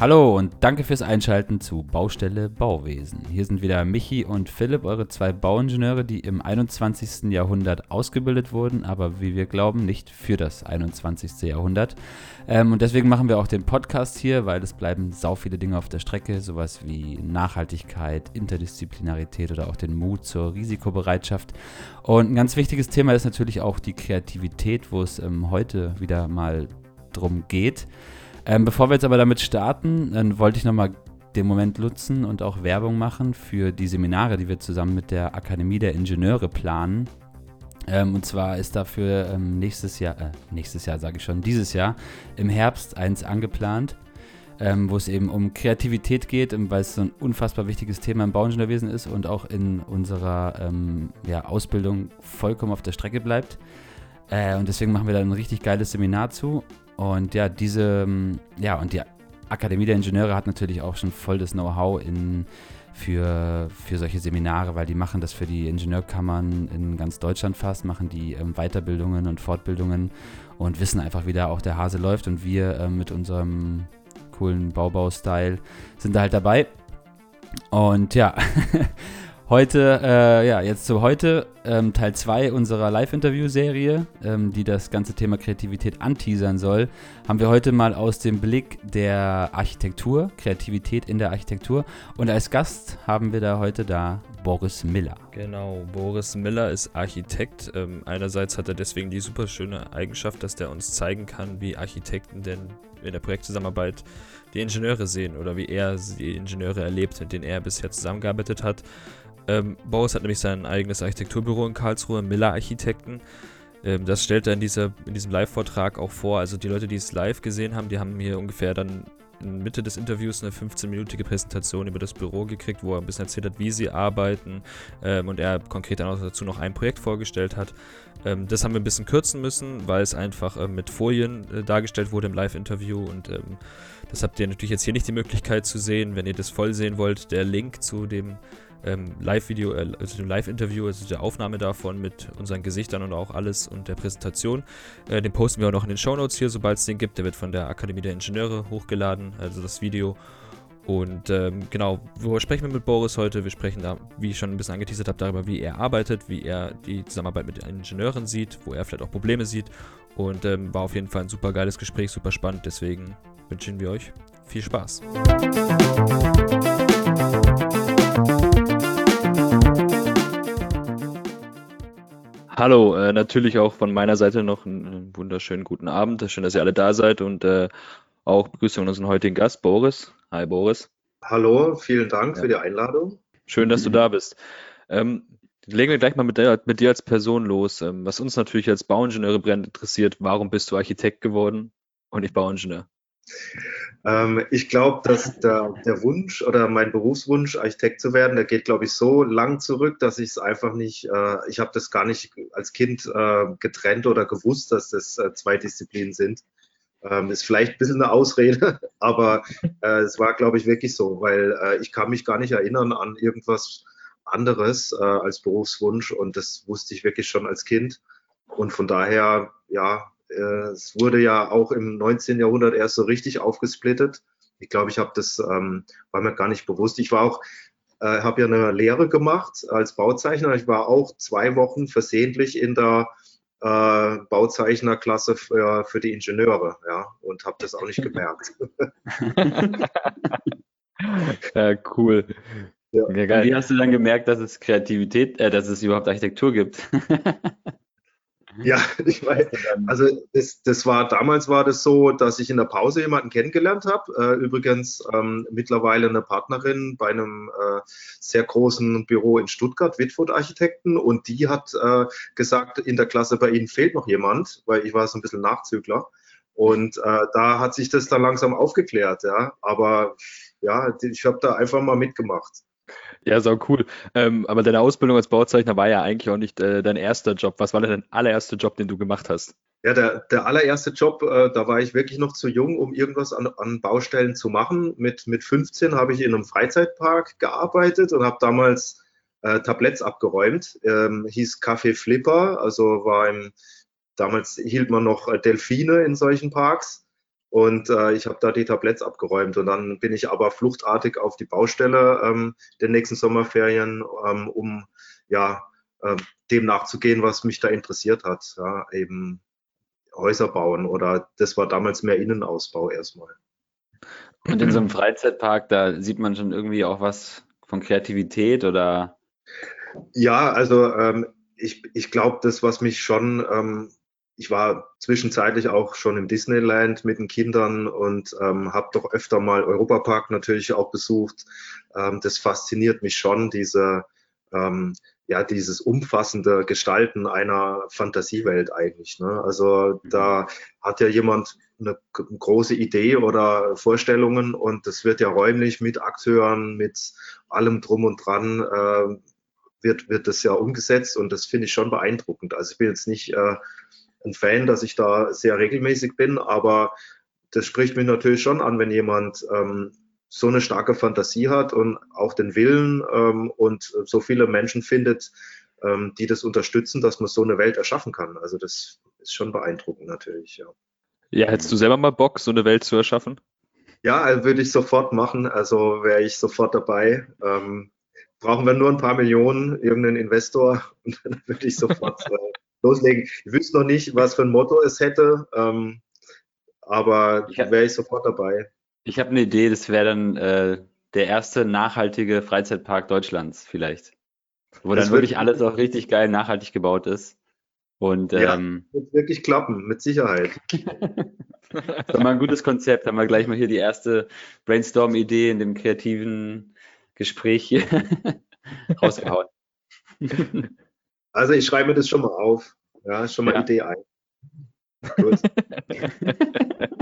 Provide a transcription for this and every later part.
Hallo und danke fürs Einschalten zu Baustelle Bauwesen. Hier sind wieder Michi und Philipp, eure zwei Bauingenieure, die im 21. Jahrhundert ausgebildet wurden, aber wie wir glauben, nicht für das 21. Jahrhundert. Ähm, und deswegen machen wir auch den Podcast hier, weil es bleiben sau viele Dinge auf der Strecke, sowas wie Nachhaltigkeit, Interdisziplinarität oder auch den Mut zur Risikobereitschaft. Und ein ganz wichtiges Thema ist natürlich auch die Kreativität, wo es ähm, heute wieder mal drum geht. Ähm, bevor wir jetzt aber damit starten, dann wollte ich nochmal den Moment nutzen und auch Werbung machen für die Seminare, die wir zusammen mit der Akademie der Ingenieure planen. Ähm, und zwar ist dafür ähm, nächstes Jahr, äh, nächstes Jahr sage ich schon, dieses Jahr im Herbst eins angeplant, ähm, wo es eben um Kreativität geht, ähm, weil es so ein unfassbar wichtiges Thema im Bauingenieurwesen ist und auch in unserer ähm, ja, Ausbildung vollkommen auf der Strecke bleibt. Äh, und deswegen machen wir da ein richtig geiles Seminar zu. Und ja, diese, ähm, ja, und die Akademie der Ingenieure hat natürlich auch schon voll das Know-how in, für, für solche Seminare, weil die machen das für die Ingenieurkammern in ganz Deutschland fast, machen die ähm, Weiterbildungen und Fortbildungen und wissen einfach, wie da auch der Hase läuft. Und wir ähm, mit unserem coolen Baubau-Style sind da halt dabei. Und ja, Heute, äh, ja, jetzt zu heute, ähm, Teil 2 unserer Live-Interview-Serie, ähm, die das ganze Thema Kreativität anteasern soll, haben wir heute mal aus dem Blick der Architektur, Kreativität in der Architektur. Und als Gast haben wir da heute da Boris Miller. Genau, Boris Miller ist Architekt. Ähm, einerseits hat er deswegen die super schöne Eigenschaft, dass der uns zeigen kann, wie Architekten denn in der Projektzusammenarbeit die Ingenieure sehen oder wie er die Ingenieure erlebt, mit denen er bisher zusammengearbeitet hat. Ähm, Boris hat nämlich sein eigenes Architekturbüro in Karlsruhe, Miller Architekten. Ähm, das stellt er in, dieser, in diesem Live-Vortrag auch vor. Also die Leute, die es live gesehen haben, die haben hier ungefähr dann in Mitte des Interviews eine 15-minütige Präsentation über das Büro gekriegt, wo er ein bisschen erzählt hat, wie sie arbeiten ähm, und er konkret dann auch dazu noch ein Projekt vorgestellt hat. Ähm, das haben wir ein bisschen kürzen müssen, weil es einfach äh, mit Folien äh, dargestellt wurde im Live-Interview und ähm, das habt ihr natürlich jetzt hier nicht die Möglichkeit zu sehen. Wenn ihr das voll sehen wollt, der Link zu dem ähm, Live-Video, äh, also dem Live-Interview, also der Aufnahme davon mit unseren Gesichtern und auch alles und der Präsentation. Äh, den posten wir auch noch in den Show Notes hier, sobald es den gibt. Der wird von der Akademie der Ingenieure hochgeladen, also das Video. Und ähm, genau, worüber sprechen wir mit Boris heute? Wir sprechen da, wie ich schon ein bisschen angeteasert habe, darüber, wie er arbeitet, wie er die Zusammenarbeit mit Ingenieuren sieht, wo er vielleicht auch Probleme sieht. Und ähm, war auf jeden Fall ein super geiles Gespräch, super spannend. Deswegen wünschen wir euch viel Spaß. Hallo, äh, natürlich auch von meiner Seite noch einen, einen, wunderschönen guten Abend. Schön, dass ihr alle da seid und äh, auch Begrüßung an unseren heutigen Gast, Boris. Hi, Boris. Hallo, vielen Dank ja. für die Einladung. Schön, dass du da bist. Ähm, legen wir gleich mal mit, der, mit dir als Person los. Ähm, was uns natürlich als Bauingenieure brennend interessiert, warum bist du Architekt geworden und nicht Bauingenieur? Ähm, ich glaube, dass der, der, Wunsch oder mein Berufswunsch, Architekt zu werden, der geht, glaube ich, so lang zurück, dass ich es einfach nicht, äh, ich habe das gar nicht als Kind äh, getrennt oder gewusst, dass das äh, zwei Disziplinen sind. Ähm, ist vielleicht ein bisschen eine Ausrede, aber äh, es war, glaube ich, wirklich so, weil äh, ich kann mich gar nicht erinnern an irgendwas anderes äh, als Berufswunsch und das wusste ich wirklich schon als Kind. Und von daher, ja, es wurde ja auch im 19. Jahrhundert erst so richtig aufgesplittet. Ich glaube, ich habe das, ähm, war mir gar nicht bewusst. Ich war auch, äh, habe ja eine Lehre gemacht als Bauzeichner. Ich war auch zwei Wochen versehentlich in der äh, Bauzeichnerklasse für, für die Ingenieure, ja, und habe das auch nicht gemerkt. ja, cool. Ja. Wie hast du dann gemerkt, dass es Kreativität, äh, dass es überhaupt Architektur gibt? Ja, ich weiß. Also das, das war damals war das so, dass ich in der Pause jemanden kennengelernt habe. Äh, übrigens ähm, mittlerweile eine Partnerin bei einem äh, sehr großen Büro in Stuttgart, Whitford Architekten, und die hat äh, gesagt, in der Klasse bei Ihnen fehlt noch jemand, weil ich war so ein bisschen Nachzügler. Und äh, da hat sich das dann langsam aufgeklärt, ja. Aber ja, ich habe da einfach mal mitgemacht. Ja, so cool. Ähm, aber deine Ausbildung als Bauzeichner war ja eigentlich auch nicht äh, dein erster Job. Was war denn dein allererster Job, den du gemacht hast? Ja, der, der allererste Job, äh, da war ich wirklich noch zu jung, um irgendwas an, an Baustellen zu machen. Mit, mit 15 habe ich in einem Freizeitpark gearbeitet und habe damals äh, Tabletts abgeräumt. Ähm, hieß Café Flipper, also war im, damals hielt man noch äh, Delfine in solchen Parks. Und äh, ich habe da die Tabletts abgeräumt und dann bin ich aber fluchtartig auf die Baustelle ähm, der nächsten Sommerferien, ähm, um ja äh, dem nachzugehen, was mich da interessiert hat, ja, eben Häuser bauen oder das war damals mehr Innenausbau erstmal. Und in so einem Freizeitpark, da sieht man schon irgendwie auch was von Kreativität oder? Ja, also ähm, ich, ich glaube, das, was mich schon ähm, ich war zwischenzeitlich auch schon im Disneyland mit den Kindern und ähm, habe doch öfter mal Europapark natürlich auch besucht. Ähm, das fasziniert mich schon, diese, ähm, ja, dieses umfassende Gestalten einer Fantasiewelt eigentlich. Ne? Also mhm. da hat ja jemand eine große Idee oder Vorstellungen und das wird ja räumlich mit Akteuren, mit allem drum und dran äh, wird, wird das ja umgesetzt und das finde ich schon beeindruckend. Also ich bin jetzt nicht äh, ein Fan, dass ich da sehr regelmäßig bin, aber das spricht mich natürlich schon an, wenn jemand ähm, so eine starke Fantasie hat und auch den Willen ähm, und so viele Menschen findet, ähm, die das unterstützen, dass man so eine Welt erschaffen kann. Also das ist schon beeindruckend natürlich, ja. Ja, hättest du selber mal Bock, so eine Welt zu erschaffen? Ja, würde ich sofort machen. Also wäre ich sofort dabei. Ähm, brauchen wir nur ein paar Millionen, irgendeinen Investor und dann würde ich sofort äh, loslegen. Ich wüsste noch nicht, was für ein Motto es hätte, ähm, aber wäre ich sofort dabei. Ich habe eine Idee, das wäre dann äh, der erste nachhaltige Freizeitpark Deutschlands vielleicht. Wo das dann wirklich alles auch richtig geil nachhaltig gebaut ist. Und ja, ähm, wird wirklich klappen, mit Sicherheit. das ist mal ein gutes Konzept. Haben wir gleich mal hier die erste Brainstorm-Idee in dem kreativen Gespräch hier rausgehauen. Also ich schreibe mir das schon mal auf. Ja, schon mal ja. Idee ein.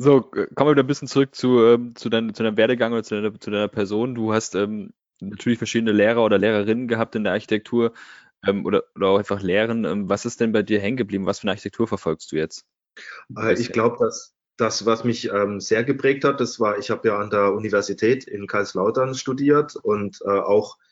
So, kommen wir wieder ein bisschen zurück zu, ähm, zu, dein, zu deinem Werdegang oder zu deiner, zu deiner Person. Du hast ähm, natürlich verschiedene Lehrer oder Lehrerinnen gehabt in der Architektur ähm, oder, oder auch einfach Lehren. Ähm, was ist denn bei dir hängen geblieben? Was für eine Architektur verfolgst du jetzt? Äh, ich glaube, dass das, was mich ähm, sehr geprägt hat, das war, ich habe ja an der Universität in Kaiserslautern studiert und äh, auch äh,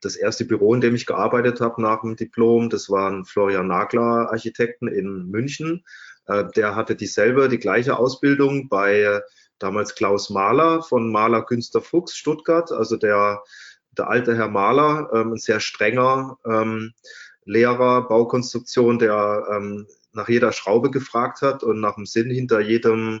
das erste Büro, in dem ich gearbeitet habe nach dem Diplom, das war ein Florian Nagler Architekten in München. Äh, der hatte dieselbe, die gleiche Ausbildung bei äh, damals Klaus Mahler von Mahler Künstler Fuchs Stuttgart, also der, der alte Herr Mahler, ähm, ein sehr strenger ähm, Lehrer Baukonstruktion, der ähm, nach jeder Schraube gefragt hat und nach dem Sinn hinter jedem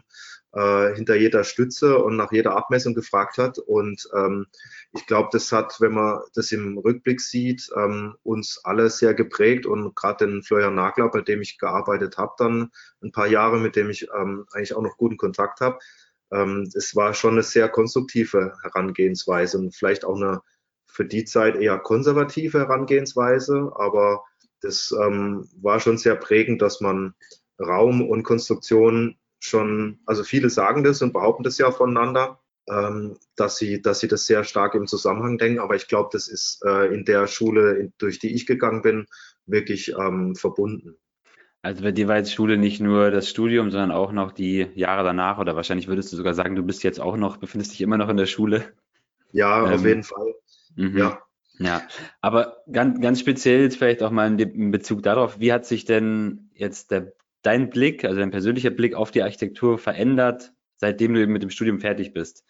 äh, hinter jeder Stütze und nach jeder Abmessung gefragt hat. Und ähm, ich glaube, das hat, wenn man das im Rückblick sieht, ähm, uns alle sehr geprägt und gerade den Florian Nagler, bei dem ich gearbeitet habe, dann ein paar Jahre, mit dem ich ähm, eigentlich auch noch guten Kontakt habe. Ähm, es war schon eine sehr konstruktive Herangehensweise und vielleicht auch eine für die Zeit eher konservative Herangehensweise, aber das ähm, war schon sehr prägend, dass man Raum und Konstruktion schon, also viele sagen das und behaupten das ja voneinander, ähm, dass, sie, dass sie das sehr stark im Zusammenhang denken. Aber ich glaube, das ist äh, in der Schule, in, durch die ich gegangen bin, wirklich ähm, verbunden. Also bei dir war jetzt Schule nicht nur das Studium, sondern auch noch die Jahre danach oder wahrscheinlich würdest du sogar sagen, du bist jetzt auch noch, befindest dich immer noch in der Schule. Ja, ähm, auf jeden Fall. Mhm. Ja. Ja, aber ganz, ganz speziell jetzt vielleicht auch mal in Bezug darauf, wie hat sich denn jetzt der dein Blick, also dein persönlicher Blick auf die Architektur verändert, seitdem du mit dem Studium fertig bist?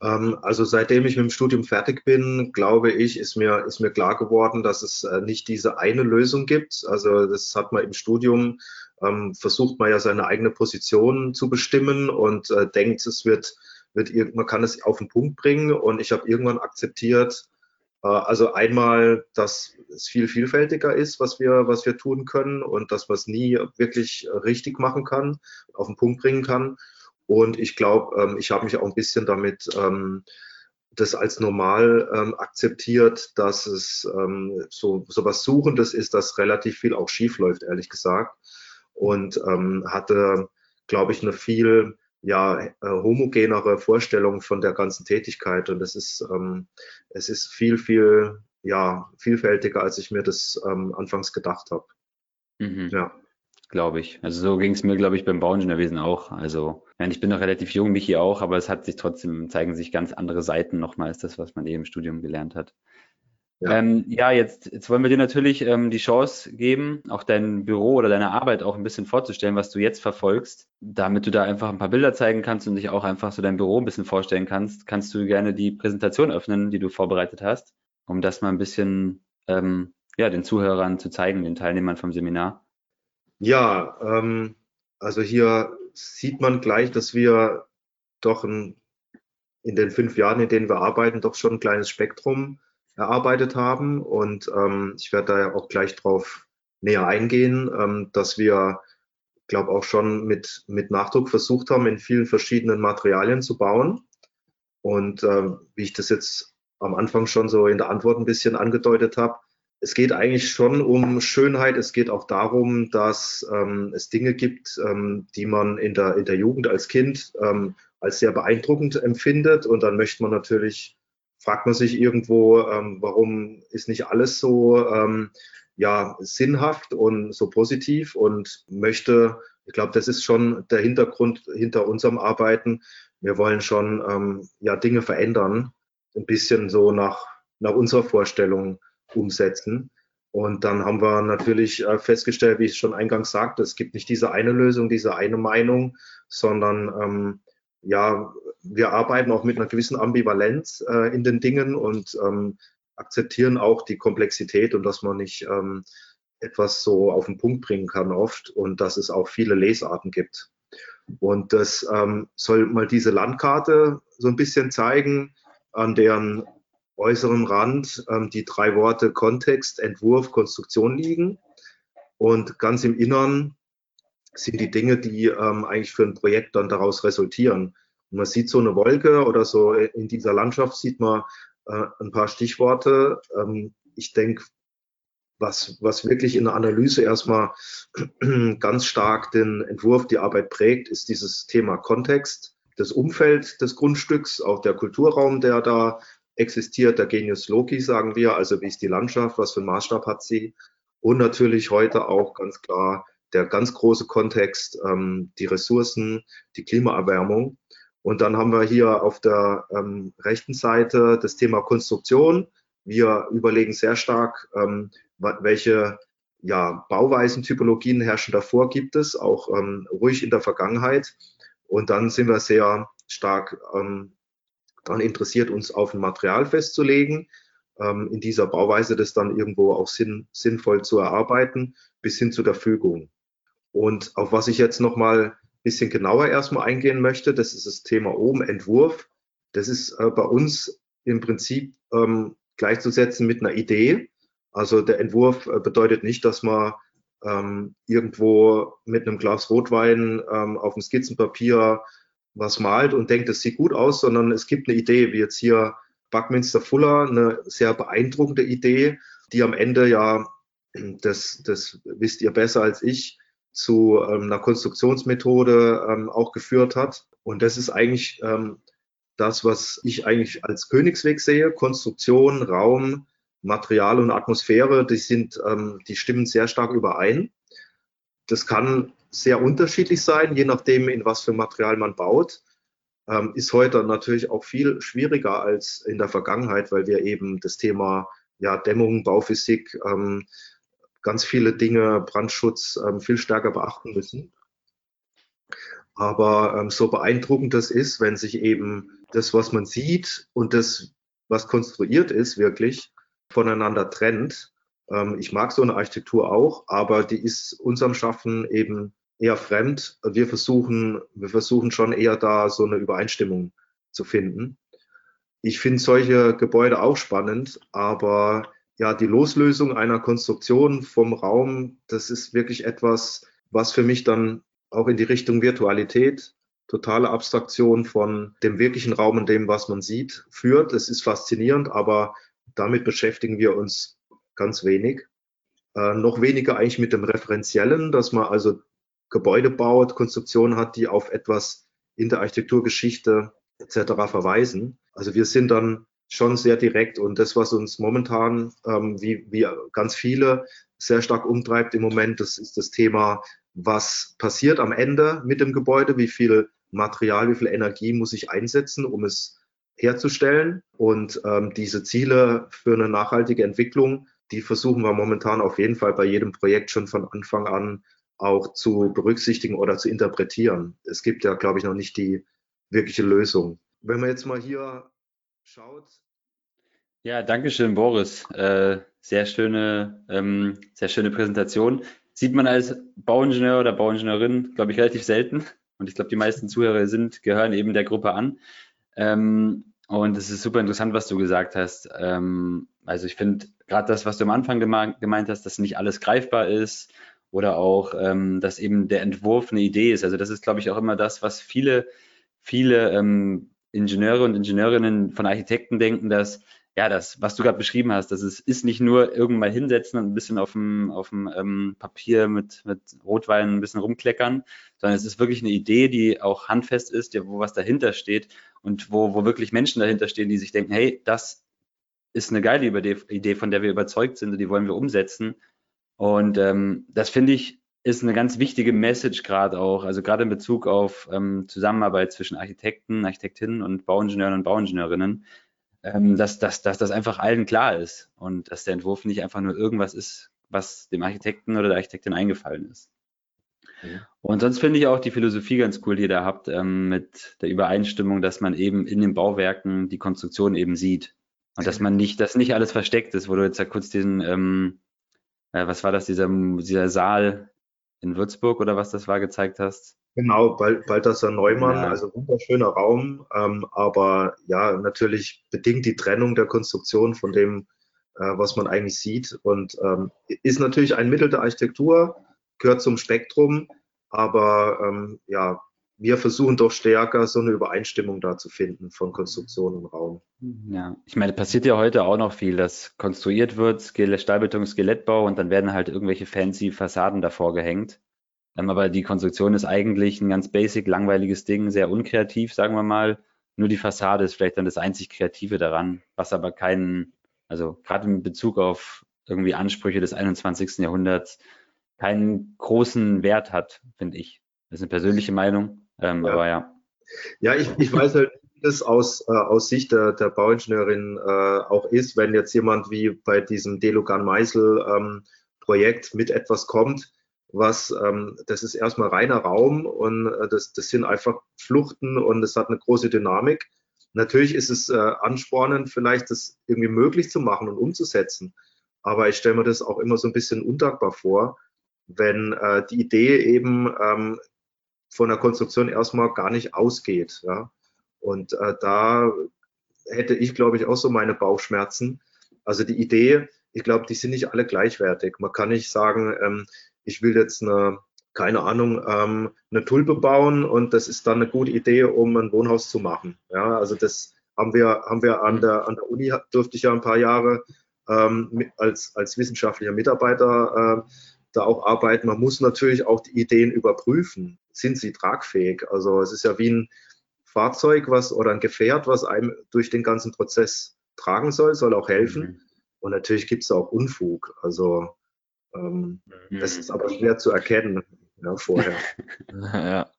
Ähm, also seitdem ich mit dem Studium fertig bin, glaube ich, ist mir, ist mir klar geworden, dass es äh, nicht diese eine Lösung gibt. Also das hat man im Studium, ähm, versucht man ja seine eigene Position zu bestimmen und äh, denkt, es wird, wird, man kann es auf den Punkt bringen. Und ich habe irgendwann akzeptiert, also einmal, dass es viel vielfältiger ist, was wir, was wir tun können und dass man es nie wirklich richtig machen kann, auf den Punkt bringen kann. Und ich glaube, ähm, ich habe mich auch ein bisschen damit ähm, das als normal ähm, akzeptiert, dass es ähm, so, so was Suchendes ist, dass relativ viel auch schief läuft, ehrlich gesagt. Und ähm, hatte, glaube ich, eine viel ja, äh, homogenere Vorstellung von der ganzen Tätigkeit. Und es ist, ähm, es ist viel, viel, ja, vielfältiger, als ich mir das ähm, anfangs gedacht habe. Mhm. Ja. Glaube ich. Also so ging es mir, glaube ich, beim Bauingenieurwesen auch. Also, ich bin noch relativ jung, mich hier auch, aber es hat sich trotzdem, zeigen sich ganz andere Seiten nochmal als das, was man eben im Studium gelernt hat. Ja, ähm, ja jetzt, jetzt wollen wir dir natürlich ähm, die Chance geben, auch dein Büro oder deine Arbeit auch ein bisschen vorzustellen, was du jetzt verfolgst, damit du da einfach ein paar Bilder zeigen kannst und dich auch einfach so dein Büro ein bisschen vorstellen kannst. Kannst du gerne die Präsentation öffnen, die du vorbereitet hast, um das mal ein bisschen ähm, ja, den Zuhörern zu zeigen, den Teilnehmern vom Seminar? Ja, ähm, also hier sieht man gleich, dass wir doch ein, in den fünf Jahren, in denen wir arbeiten, doch schon ein kleines Spektrum erarbeitet haben. Und ähm, ich werde da auch gleich drauf näher eingehen, ähm, dass wir, glaube auch schon mit, mit Nachdruck versucht haben, in vielen verschiedenen Materialien zu bauen. Und ähm, wie ich das jetzt am Anfang schon so in der Antwort ein bisschen angedeutet habe, es geht eigentlich schon um Schönheit. Es geht auch darum, dass ähm, es Dinge gibt, ähm, die man in der, in der Jugend als Kind ähm, als sehr beeindruckend empfindet. Und dann möchte man natürlich fragt man sich irgendwo, ähm, warum ist nicht alles so ähm, ja, sinnhaft und so positiv und möchte, ich glaube, das ist schon der Hintergrund hinter unserem Arbeiten. Wir wollen schon ähm, ja, Dinge verändern, ein bisschen so nach, nach unserer Vorstellung umsetzen. Und dann haben wir natürlich äh, festgestellt, wie ich schon eingangs sagte, es gibt nicht diese eine Lösung, diese eine Meinung, sondern ähm, ja, wir arbeiten auch mit einer gewissen Ambivalenz äh, in den Dingen und ähm, akzeptieren auch die Komplexität und dass man nicht ähm, etwas so auf den Punkt bringen kann oft und dass es auch viele Lesarten gibt. Und das ähm, soll mal diese Landkarte so ein bisschen zeigen, an deren äußeren Rand ähm, die drei Worte Kontext, Entwurf, Konstruktion liegen. Und ganz im Innern sind die Dinge, die ähm, eigentlich für ein Projekt dann daraus resultieren. Und man sieht so eine Wolke oder so in dieser Landschaft sieht man äh, ein paar Stichworte. Ähm, ich denke, was, was wirklich in der Analyse erstmal ganz stark den Entwurf, die Arbeit prägt, ist dieses Thema Kontext, das Umfeld des Grundstücks, auch der Kulturraum, der da existiert, der Genius Loki, sagen wir, also wie ist die Landschaft, was für einen Maßstab hat sie. Und natürlich heute auch ganz klar der ganz große Kontext, ähm, die Ressourcen, die Klimaerwärmung. Und dann haben wir hier auf der ähm, rechten Seite das Thema Konstruktion. Wir überlegen sehr stark, ähm, welche ja, Bauweisen, Typologien herrschen davor, gibt es, auch ähm, ruhig in der Vergangenheit. Und dann sind wir sehr stark ähm, daran interessiert, uns auf ein Material festzulegen, ähm, in dieser Bauweise das dann irgendwo auch sinn, sinnvoll zu erarbeiten, bis hin zu der Fügung. Und auf was ich jetzt nochmal ein bisschen genauer erstmal eingehen möchte, das ist das Thema oben, Entwurf. Das ist äh, bei uns im Prinzip ähm, gleichzusetzen mit einer Idee. Also der Entwurf äh, bedeutet nicht, dass man ähm, irgendwo mit einem Glas Rotwein ähm, auf dem Skizzenpapier was malt und denkt, es sieht gut aus, sondern es gibt eine Idee, wie jetzt hier Buckminster Fuller, eine sehr beeindruckende Idee, die am Ende ja, das, das wisst ihr besser als ich, zu ähm, einer Konstruktionsmethode ähm, auch geführt hat. Und das ist eigentlich ähm, das, was ich eigentlich als Königsweg sehe. Konstruktion, Raum, Material und Atmosphäre, die sind, ähm, die stimmen sehr stark überein. Das kann sehr unterschiedlich sein, je nachdem, in was für Material man baut. Ähm, ist heute natürlich auch viel schwieriger als in der Vergangenheit, weil wir eben das Thema ja, Dämmung, Bauphysik, ähm, ganz viele Dinge, Brandschutz ähm, viel stärker beachten müssen. Aber ähm, so beeindruckend das ist, wenn sich eben das, was man sieht und das, was konstruiert ist, wirklich voneinander trennt. Ähm, ich mag so eine Architektur auch, aber die ist unserem Schaffen eben eher fremd. Wir versuchen, wir versuchen schon eher da so eine Übereinstimmung zu finden. Ich finde solche Gebäude auch spannend, aber ja, die Loslösung einer Konstruktion vom Raum, das ist wirklich etwas, was für mich dann auch in die Richtung Virtualität, totale Abstraktion von dem wirklichen Raum und dem, was man sieht, führt. Es ist faszinierend, aber damit beschäftigen wir uns ganz wenig. Äh, noch weniger eigentlich mit dem Referenziellen, dass man also Gebäude baut, Konstruktionen hat, die auf etwas in der Architekturgeschichte etc. verweisen. Also wir sind dann schon sehr direkt. Und das, was uns momentan, ähm, wie, wie ganz viele, sehr stark umtreibt im Moment, das ist das Thema, was passiert am Ende mit dem Gebäude, wie viel Material, wie viel Energie muss ich einsetzen, um es herzustellen. Und ähm, diese Ziele für eine nachhaltige Entwicklung, die versuchen wir momentan auf jeden Fall bei jedem Projekt schon von Anfang an auch zu berücksichtigen oder zu interpretieren. Es gibt ja, glaube ich, noch nicht die wirkliche Lösung. Wenn man jetzt mal hier schaut. Ja, danke schön, Boris. Äh, sehr schöne, ähm, sehr schöne Präsentation. Sieht man als Bauingenieur oder Bauingenieurin, glaube ich, relativ selten. Und ich glaube, die meisten Zuhörer sind, gehören eben der Gruppe an. Ähm, und es ist super interessant, was du gesagt hast. Ähm, also ich finde gerade das, was du am Anfang gemeint hast, dass nicht alles greifbar ist oder auch, ähm, dass eben der Entwurf eine Idee ist. Also das ist, glaube ich, auch immer das, was viele, viele ähm, Ingenieure und Ingenieurinnen von Architekten denken, dass ja, das, was du gerade beschrieben hast, das ist, ist nicht nur irgendwann mal hinsetzen und ein bisschen auf dem, auf dem ähm, Papier mit, mit Rotwein ein bisschen rumkleckern, sondern es ist wirklich eine Idee, die auch handfest ist, wo was dahinter steht und wo, wo wirklich Menschen dahinter stehen, die sich denken, hey, das ist eine geile Idee, von der wir überzeugt sind und die wollen wir umsetzen. Und ähm, das finde ich ist eine ganz wichtige Message gerade auch, also gerade in Bezug auf ähm, Zusammenarbeit zwischen Architekten, Architektinnen und Bauingenieuren und Bauingenieurinnen, ähm, dass, dass, dass das einfach allen klar ist und dass der Entwurf nicht einfach nur irgendwas ist, was dem Architekten oder der Architektin eingefallen ist. Ja. Und sonst finde ich auch die Philosophie ganz cool, die ihr da habt, ähm, mit der Übereinstimmung, dass man eben in den Bauwerken die Konstruktion eben sieht. Und dass man nicht, dass nicht alles versteckt ist, wo du jetzt ja kurz diesen, ähm, äh, was war das, dieser, dieser Saal in Würzburg oder was das war, gezeigt hast. Genau, Balthasar Neumann, ja. also wunderschöner Raum, ähm, aber ja, natürlich bedingt die Trennung der Konstruktion von dem, äh, was man eigentlich sieht und ähm, ist natürlich ein Mittel der Architektur, gehört zum Spektrum, aber ähm, ja, wir versuchen doch stärker so eine Übereinstimmung da zu finden von Konstruktion und Raum. Ja, ich meine, passiert ja heute auch noch viel, dass konstruiert wird, Stahlbeton, Skelettbau und dann werden halt irgendwelche fancy Fassaden davor gehängt. Ähm, aber die Konstruktion ist eigentlich ein ganz basic, langweiliges Ding, sehr unkreativ, sagen wir mal. Nur die Fassade ist vielleicht dann das einzig Kreative daran, was aber keinen, also gerade in Bezug auf irgendwie Ansprüche des 21. Jahrhunderts, keinen großen Wert hat, finde ich. Das ist eine persönliche Meinung, ähm, ja. aber ja. Ja, ich, ich weiß halt, wie das aus, äh, aus Sicht der, der Bauingenieurin äh, auch ist, wenn jetzt jemand wie bei diesem Delugan Meisel ähm, Projekt mit etwas kommt, was, ähm, das ist erstmal reiner Raum und äh, das, das sind einfach Fluchten und es hat eine große Dynamik. Natürlich ist es äh, anspornend, vielleicht das irgendwie möglich zu machen und umzusetzen. Aber ich stelle mir das auch immer so ein bisschen undankbar vor, wenn äh, die Idee eben ähm, von der Konstruktion erstmal gar nicht ausgeht. Ja? Und äh, da hätte ich, glaube ich, auch so meine Bauchschmerzen. Also die Idee, ich glaube, die sind nicht alle gleichwertig. Man kann nicht sagen, ähm, ich will jetzt eine, keine Ahnung, ähm, eine Tulpe bauen und das ist dann eine gute Idee, um ein Wohnhaus zu machen. Ja, also das haben wir, haben wir an der, an der Uni, durfte ich ja ein paar Jahre ähm, als, als wissenschaftlicher Mitarbeiter äh, da auch arbeiten. Man muss natürlich auch die Ideen überprüfen. Sind sie tragfähig? Also es ist ja wie ein Fahrzeug was oder ein Gefährt, was einem durch den ganzen Prozess tragen soll, soll auch helfen. Mhm. Und natürlich gibt es auch Unfug. Also ähm, mhm. Das ist aber schwer zu erkennen ja, vorher. ja.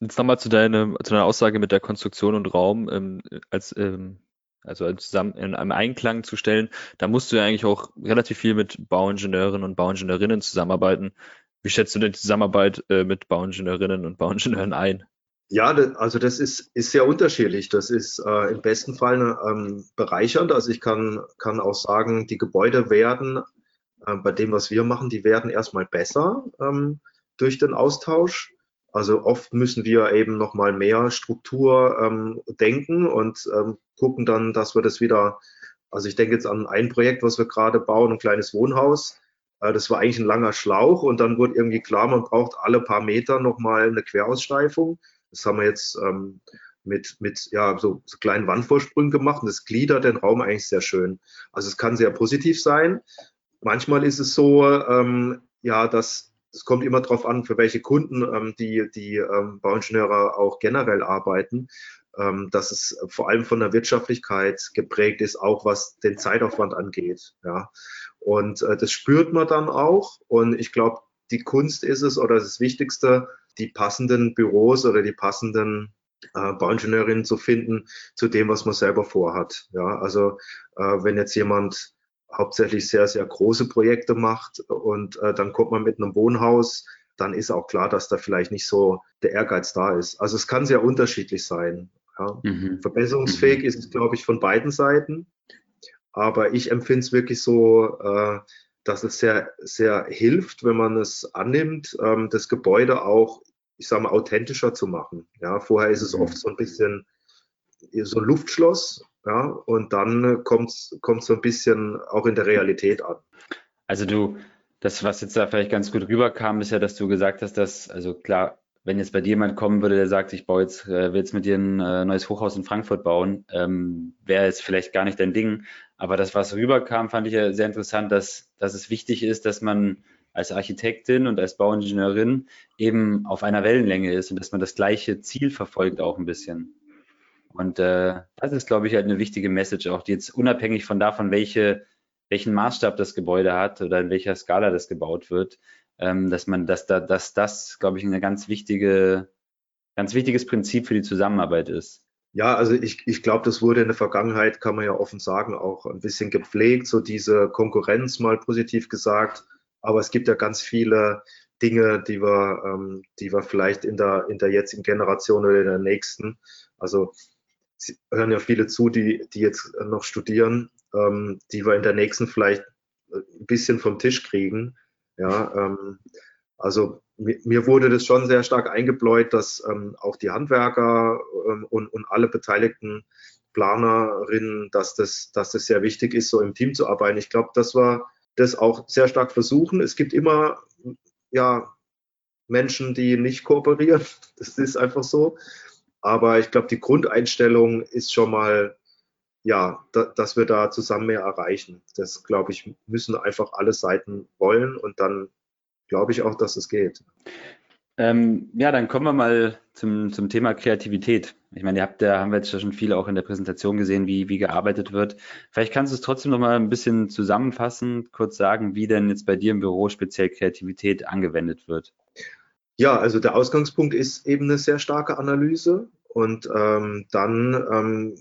Jetzt nochmal zu, deine, zu deiner Aussage mit der Konstruktion und Raum ähm, als ähm, also zusammen in einem Einklang zu stellen, da musst du ja eigentlich auch relativ viel mit Bauingenieurinnen und Bauingenieurinnen zusammenarbeiten. Wie schätzt du denn die Zusammenarbeit äh, mit Bauingenieurinnen und Bauingenieuren ein? Ja, also das ist, ist sehr unterschiedlich. Das ist äh, im besten Fall ähm, bereichernd. Also ich kann, kann auch sagen, die Gebäude werden äh, bei dem, was wir machen, die werden erstmal besser ähm, durch den Austausch. Also oft müssen wir eben nochmal mehr Struktur ähm, denken und ähm, gucken dann, dass wir das wieder, also ich denke jetzt an ein Projekt, was wir gerade bauen, ein kleines Wohnhaus. Äh, das war eigentlich ein langer Schlauch und dann wurde irgendwie klar, man braucht alle paar Meter nochmal eine Queraussteifung. Das haben wir jetzt ähm, mit, mit ja, so, so kleinen Wandvorsprüngen gemacht und das gliedert den Raum eigentlich sehr schön. Also es kann sehr positiv sein, Manchmal ist es so, ähm, ja, dass es kommt immer darauf an, für welche Kunden ähm, die, die ähm, Bauingenieure auch generell arbeiten, ähm, dass es vor allem von der Wirtschaftlichkeit geprägt ist, auch was den Zeitaufwand angeht. Ja. Und äh, das spürt man dann auch. Und ich glaube, die Kunst ist es oder das Wichtigste, die passenden Büros oder die passenden äh, Bauingenieurinnen zu finden zu dem, was man selber vorhat. Ja, also äh, wenn jetzt jemand hauptsächlich sehr, sehr große Projekte macht und äh, dann kommt man mit einem Wohnhaus, dann ist auch klar, dass da vielleicht nicht so der Ehrgeiz da ist. Also es kann sehr unterschiedlich sein. Ja. Mhm. Verbesserungsfähig mhm. ist es, glaube ich, von beiden Seiten. Aber ich empfinde es wirklich so, äh, dass es sehr, sehr hilft, wenn man es annimmt, ähm, das Gebäude auch, ich sage mal, authentischer zu machen. Ja, vorher ist es mhm. oft so ein bisschen so ein Luftschloss, ja, und dann kommt es so ein bisschen auch in der Realität an. Also du, das, was jetzt da vielleicht ganz gut rüberkam, ist ja, dass du gesagt hast, dass, also klar, wenn jetzt bei dir jemand kommen würde, der sagt, ich baue jetzt, äh, will jetzt mit dir ein äh, neues Hochhaus in Frankfurt bauen, ähm, wäre jetzt vielleicht gar nicht dein Ding. Aber das, was rüberkam, fand ich ja sehr interessant, dass, dass es wichtig ist, dass man als Architektin und als Bauingenieurin eben auf einer Wellenlänge ist und dass man das gleiche Ziel verfolgt auch ein bisschen. Und äh, das ist, glaube ich, halt eine wichtige Message auch, die jetzt unabhängig von davon, welche, welchen Maßstab das Gebäude hat oder in welcher Skala das gebaut wird, ähm, dass man, dass da, dass das, glaube ich, ein ganz wichtige, ganz wichtiges Prinzip für die Zusammenarbeit ist. Ja, also ich, ich glaube, das wurde in der Vergangenheit, kann man ja offen sagen, auch ein bisschen gepflegt, so diese Konkurrenz mal positiv gesagt. Aber es gibt ja ganz viele Dinge, die wir, ähm, die wir vielleicht in der, in der jetzigen Generation oder in der nächsten, also hören ja viele zu, die, die jetzt noch studieren, ähm, die wir in der nächsten vielleicht ein bisschen vom Tisch kriegen. Ja, ähm, also mir wurde das schon sehr stark eingebläut, dass ähm, auch die Handwerker ähm, und, und alle beteiligten Planerinnen, dass das, dass das sehr wichtig ist, so im Team zu arbeiten. Ich glaube, dass wir das auch sehr stark versuchen. Es gibt immer ja, Menschen, die nicht kooperieren. Das ist einfach so. Aber ich glaube, die Grundeinstellung ist schon mal, ja, da, dass wir da zusammen mehr erreichen. Das, glaube ich, müssen einfach alle Seiten wollen und dann glaube ich auch, dass es geht. Ähm, ja, dann kommen wir mal zum, zum Thema Kreativität. Ich meine, ihr habt ja, haben wir jetzt schon viel auch in der Präsentation gesehen, wie, wie gearbeitet wird. Vielleicht kannst du es trotzdem noch mal ein bisschen zusammenfassen, kurz sagen, wie denn jetzt bei dir im Büro speziell Kreativität angewendet wird. Ja, also der Ausgangspunkt ist eben eine sehr starke Analyse und ähm, dann ähm,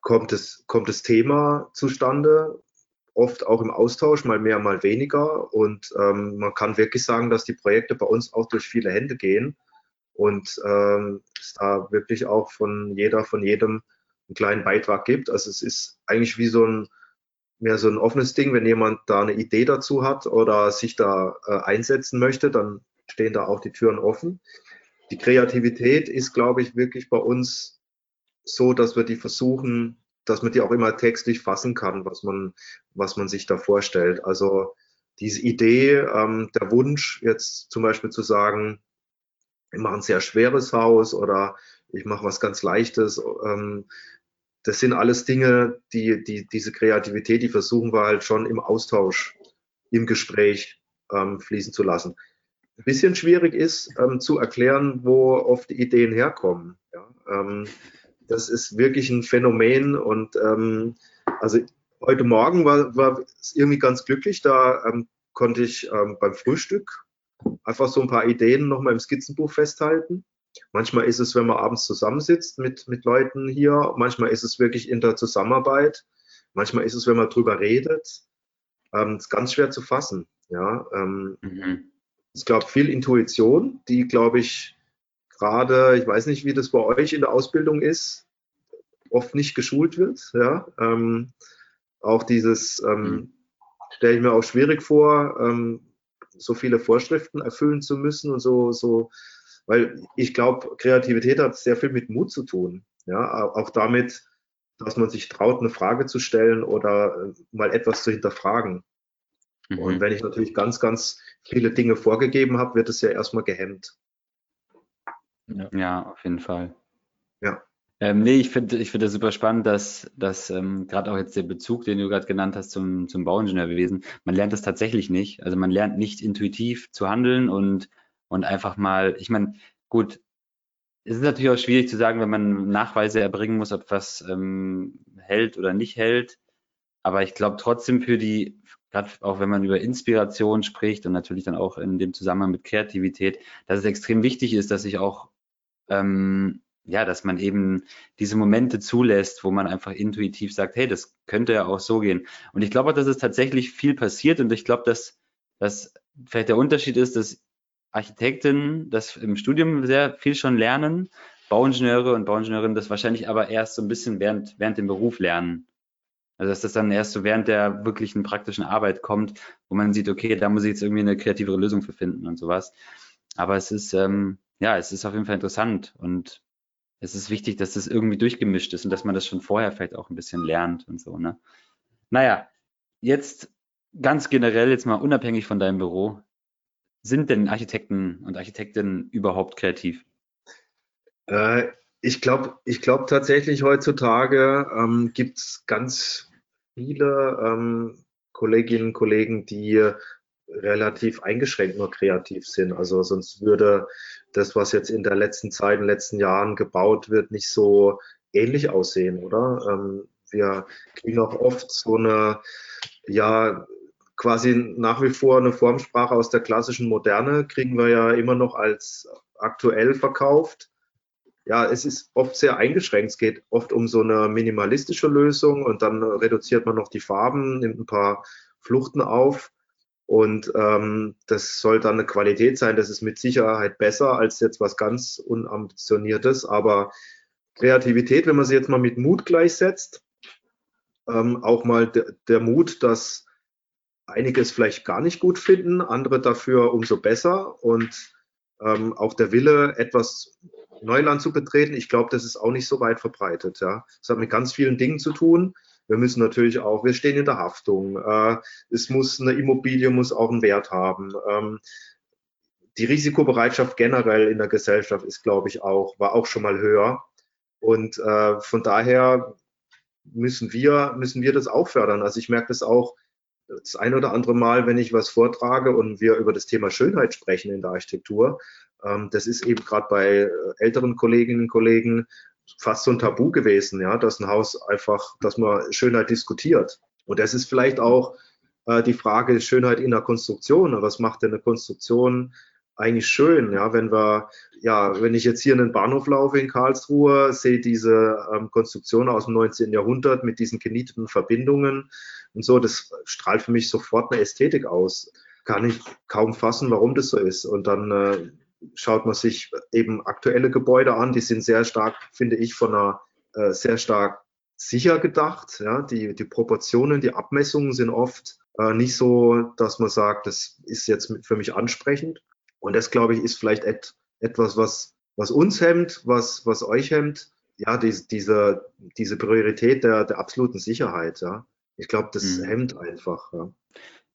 kommt, es, kommt das Thema zustande, oft auch im Austausch, mal mehr, mal weniger. Und ähm, man kann wirklich sagen, dass die Projekte bei uns auch durch viele Hände gehen und ähm, es da wirklich auch von jeder, von jedem einen kleinen Beitrag gibt. Also es ist eigentlich wie so ein mehr so ein offenes Ding, wenn jemand da eine Idee dazu hat oder sich da äh, einsetzen möchte, dann stehen da auch die Türen offen. Die Kreativität ist, glaube ich, wirklich bei uns so, dass wir die versuchen dass man die auch immer textlich fassen kann, was man, was man sich da vorstellt. Also diese Idee, ähm, der Wunsch, jetzt zum Beispiel zu sagen, ich mache ein sehr schweres Haus oder ich mache was ganz Leichtes, ähm, das sind alles Dinge, die, die, diese Kreativität, die versuchen wir halt schon im Austausch, im Gespräch ähm, fließen zu lassen. Ein bisschen schwierig ist ähm, zu erklären, wo oft die Ideen herkommen. Ja? Ähm, das ist wirklich ein Phänomen und ähm, also heute Morgen war, war es irgendwie ganz glücklich, da ähm, konnte ich ähm, beim Frühstück einfach so ein paar Ideen nochmal im Skizzenbuch festhalten. Manchmal ist es, wenn man abends zusammensitzt mit, mit Leuten hier, manchmal ist es wirklich in der Zusammenarbeit, manchmal ist es, wenn man drüber redet. Ähm, ist ganz schwer zu fassen. Ja, mhm. Ich glaube, viel Intuition, die, glaube ich, gerade, ich weiß nicht, wie das bei euch in der Ausbildung ist, oft nicht geschult wird. Ja? Ähm, auch dieses ähm, mhm. stelle ich mir auch schwierig vor, ähm, so viele Vorschriften erfüllen zu müssen und so, so, weil ich glaube, Kreativität hat sehr viel mit Mut zu tun. Ja, auch damit, dass man sich traut, eine Frage zu stellen oder äh, mal etwas zu hinterfragen. Mhm. Und wenn ich natürlich ganz, ganz viele Dinge vorgegeben habe, wird es ja erstmal gehemmt. Ja, ja auf jeden Fall. Ja. Ähm, nee, ich finde ich finde das super spannend, dass, dass ähm, gerade auch jetzt der Bezug, den du gerade genannt hast zum, zum Bauingenieurwesen, man lernt das tatsächlich nicht. Also man lernt nicht intuitiv zu handeln und, und einfach mal, ich meine, gut, es ist natürlich auch schwierig zu sagen, wenn man Nachweise erbringen muss, ob was ähm, hält oder nicht hält. Aber ich glaube trotzdem für die, gerade auch wenn man über Inspiration spricht und natürlich dann auch in dem Zusammenhang mit Kreativität, dass es extrem wichtig ist, dass ich auch ähm, ja, dass man eben diese Momente zulässt, wo man einfach intuitiv sagt, hey, das könnte ja auch so gehen. Und ich glaube, dass es tatsächlich viel passiert und ich glaube, dass, dass vielleicht der Unterschied ist, dass Architekten das im Studium sehr viel schon lernen, Bauingenieure und Bauingenieurinnen das wahrscheinlich aber erst so ein bisschen während, während dem Beruf lernen. Also dass das dann erst so während der wirklichen praktischen Arbeit kommt, wo man sieht, okay, da muss ich jetzt irgendwie eine kreativere Lösung für finden und sowas. Aber es ist, ähm, ja, es ist auf jeden Fall interessant und es ist wichtig, dass das irgendwie durchgemischt ist und dass man das schon vorher vielleicht auch ein bisschen lernt und so, ne? Naja, jetzt ganz generell, jetzt mal unabhängig von deinem Büro, sind denn Architekten und Architektinnen überhaupt kreativ? Äh, ich glaube ich glaub tatsächlich heutzutage ähm, gibt es ganz viele ähm, Kolleginnen und Kollegen, die relativ eingeschränkt nur kreativ sind. Also sonst würde das, was jetzt in der letzten Zeit, in den letzten Jahren gebaut wird, nicht so ähnlich aussehen, oder? Ähm, wir kriegen auch oft so eine, ja, quasi nach wie vor eine Formsprache aus der klassischen Moderne, kriegen wir ja immer noch als aktuell verkauft. Ja, es ist oft sehr eingeschränkt. Es geht oft um so eine minimalistische Lösung und dann reduziert man noch die Farben, nimmt ein paar Fluchten auf. Und ähm, das soll dann eine Qualität sein, das ist mit Sicherheit besser als jetzt was ganz Unambitioniertes. Aber Kreativität, wenn man sie jetzt mal mit Mut gleichsetzt, ähm, auch mal de der Mut, dass einige es vielleicht gar nicht gut finden, andere dafür umso besser und ähm, auch der Wille, etwas Neuland zu betreten, ich glaube, das ist auch nicht so weit verbreitet. Ja. Das hat mit ganz vielen Dingen zu tun. Wir müssen natürlich auch, wir stehen in der Haftung. Äh, es muss eine Immobilie muss auch einen Wert haben. Ähm, die Risikobereitschaft generell in der Gesellschaft ist, glaube ich, auch, war auch schon mal höher. Und äh, von daher müssen wir, müssen wir das auch fördern. Also ich merke das auch das ein oder andere Mal, wenn ich was vortrage und wir über das Thema Schönheit sprechen in der Architektur. Ähm, das ist eben gerade bei äh, älteren Kolleginnen und Kollegen fast so ein Tabu gewesen, ja, dass ein Haus einfach, dass man Schönheit diskutiert. Und das ist vielleicht auch äh, die Frage Schönheit in der Konstruktion. Was macht denn eine Konstruktion eigentlich schön? Ja, wenn wir, ja, wenn ich jetzt hier in den Bahnhof laufe in Karlsruhe, sehe diese ähm, Konstruktion aus dem 19. Jahrhundert mit diesen genieteten Verbindungen und so, das strahlt für mich sofort eine Ästhetik aus. Kann ich kaum fassen, warum das so ist. Und dann äh, schaut man sich eben aktuelle Gebäude an, die sind sehr stark, finde ich, von einer äh, sehr stark sicher gedacht. Ja, die, die Proportionen, die Abmessungen sind oft äh, nicht so, dass man sagt, das ist jetzt für mich ansprechend. Und das, glaube ich, ist vielleicht et, etwas, was, was uns hemmt, was, was euch hemmt. Ja, die, diese, diese Priorität der, der absoluten Sicherheit. Ja. Ich glaube, das mhm. hemmt einfach. Ja.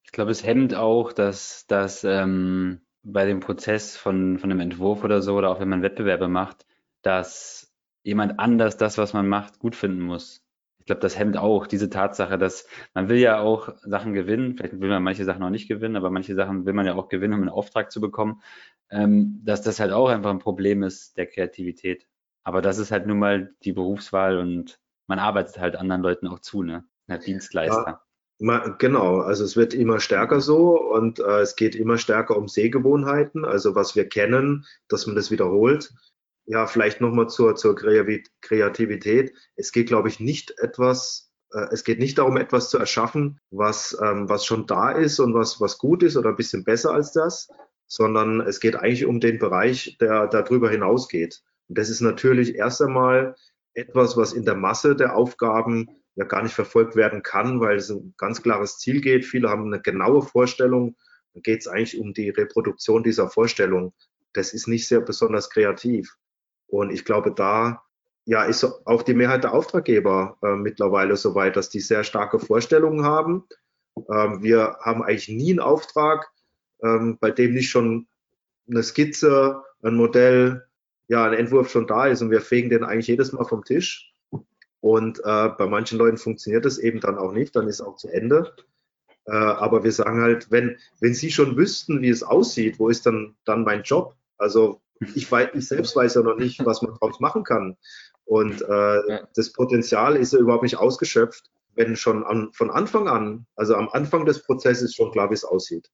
Ich glaube, es hemmt auch, dass, dass ähm, bei dem Prozess von, von einem Entwurf oder so, oder auch wenn man Wettbewerbe macht, dass jemand anders das, was man macht, gut finden muss. Ich glaube, das hemmt auch diese Tatsache, dass man will ja auch Sachen gewinnen, vielleicht will man manche Sachen auch nicht gewinnen, aber manche Sachen will man ja auch gewinnen, um einen Auftrag zu bekommen, ähm, dass das halt auch einfach ein Problem ist der Kreativität. Aber das ist halt nun mal die Berufswahl und man arbeitet halt anderen Leuten auch zu, ne? Der Dienstleister. Ja. Genau, also es wird immer stärker so und äh, es geht immer stärker um Sehgewohnheiten, also was wir kennen, dass man das wiederholt. Ja, vielleicht nochmal zur, zur Kreativität. Es geht, glaube ich, nicht etwas, äh, es geht nicht darum, etwas zu erschaffen, was, ähm, was schon da ist und was, was gut ist oder ein bisschen besser als das, sondern es geht eigentlich um den Bereich, der darüber hinausgeht. Und das ist natürlich erst einmal etwas, was in der Masse der Aufgaben ja gar nicht verfolgt werden kann, weil es ein ganz klares Ziel geht. Viele haben eine genaue Vorstellung. Dann geht es eigentlich um die Reproduktion dieser Vorstellung. Das ist nicht sehr besonders kreativ. Und ich glaube, da ja, ist auch die Mehrheit der Auftraggeber äh, mittlerweile so weit, dass die sehr starke Vorstellungen haben. Ähm, wir haben eigentlich nie einen Auftrag, ähm, bei dem nicht schon eine Skizze, ein Modell, ja, ein Entwurf schon da ist und wir fegen den eigentlich jedes Mal vom Tisch. Und äh, bei manchen Leuten funktioniert das eben dann auch nicht, dann ist auch zu Ende. Äh, aber wir sagen halt, wenn, wenn Sie schon wüssten, wie es aussieht, wo ist dann, dann mein Job? Also ich, weiß, ich selbst weiß ja noch nicht, was man daraus machen kann. Und äh, das Potenzial ist ja überhaupt nicht ausgeschöpft, wenn schon an, von Anfang an, also am Anfang des Prozesses schon klar, wie es aussieht.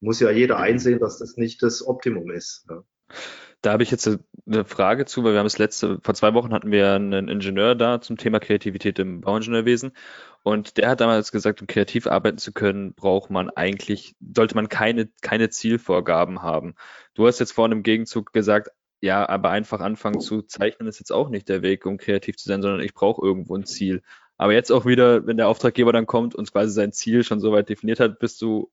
Muss ja jeder einsehen, dass das nicht das Optimum ist. Ja. Da habe ich jetzt eine Frage zu, weil wir haben das letzte, vor zwei Wochen hatten wir einen Ingenieur da zum Thema Kreativität im Bauingenieurwesen und der hat damals gesagt, um kreativ arbeiten zu können, braucht man eigentlich, sollte man keine, keine Zielvorgaben haben. Du hast jetzt vorhin im Gegenzug gesagt, ja, aber einfach anfangen zu zeichnen ist jetzt auch nicht der Weg, um kreativ zu sein, sondern ich brauche irgendwo ein Ziel. Aber jetzt auch wieder, wenn der Auftraggeber dann kommt und quasi sein Ziel schon so weit definiert hat, bist du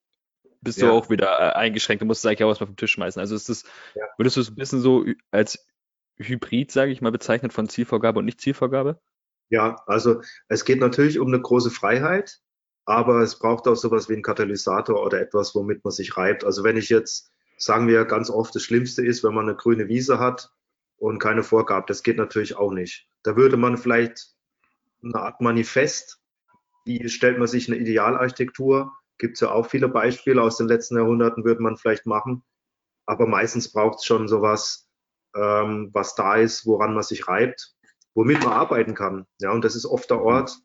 bist ja. du auch wieder äh, eingeschränkt. Du musst eigentlich auch was vom Tisch schmeißen. Also ist das, ja. würdest du es ein bisschen so als Hybrid, sage ich mal, bezeichnet von Zielvorgabe und Nicht-Zielvorgabe? Ja, also es geht natürlich um eine große Freiheit, aber es braucht auch sowas wie einen Katalysator oder etwas, womit man sich reibt. Also wenn ich jetzt, sagen wir ganz oft, das Schlimmste ist, wenn man eine grüne Wiese hat und keine Vorgabe, das geht natürlich auch nicht. Da würde man vielleicht eine Art Manifest, wie stellt man sich eine Idealarchitektur Gibt es ja auch viele Beispiele aus den letzten Jahrhunderten, würde man vielleicht machen. Aber meistens braucht es schon sowas, ähm, was da ist, woran man sich reibt, womit man arbeiten kann. Ja, und das ist oft der Ort.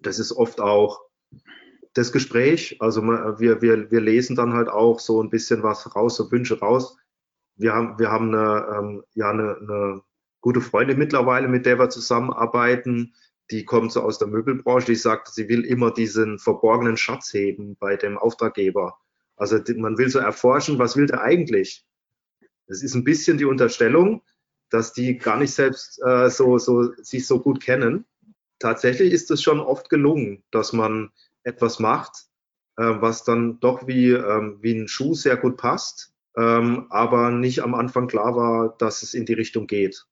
Das ist oft auch das Gespräch. Also wir, wir, wir lesen dann halt auch so ein bisschen was raus, so Wünsche raus. Wir haben, wir haben eine, ähm, ja, eine, eine gute Freundin mittlerweile, mit der wir zusammenarbeiten, die kommt so aus der Möbelbranche, die sagt, sie will immer diesen verborgenen Schatz heben bei dem Auftraggeber. Also man will so erforschen, was will der eigentlich? Das ist ein bisschen die Unterstellung, dass die gar nicht selbst äh, so, so, sich so gut kennen. Tatsächlich ist es schon oft gelungen, dass man etwas macht, äh, was dann doch wie, ähm, wie ein Schuh sehr gut passt, ähm, aber nicht am Anfang klar war, dass es in die Richtung geht.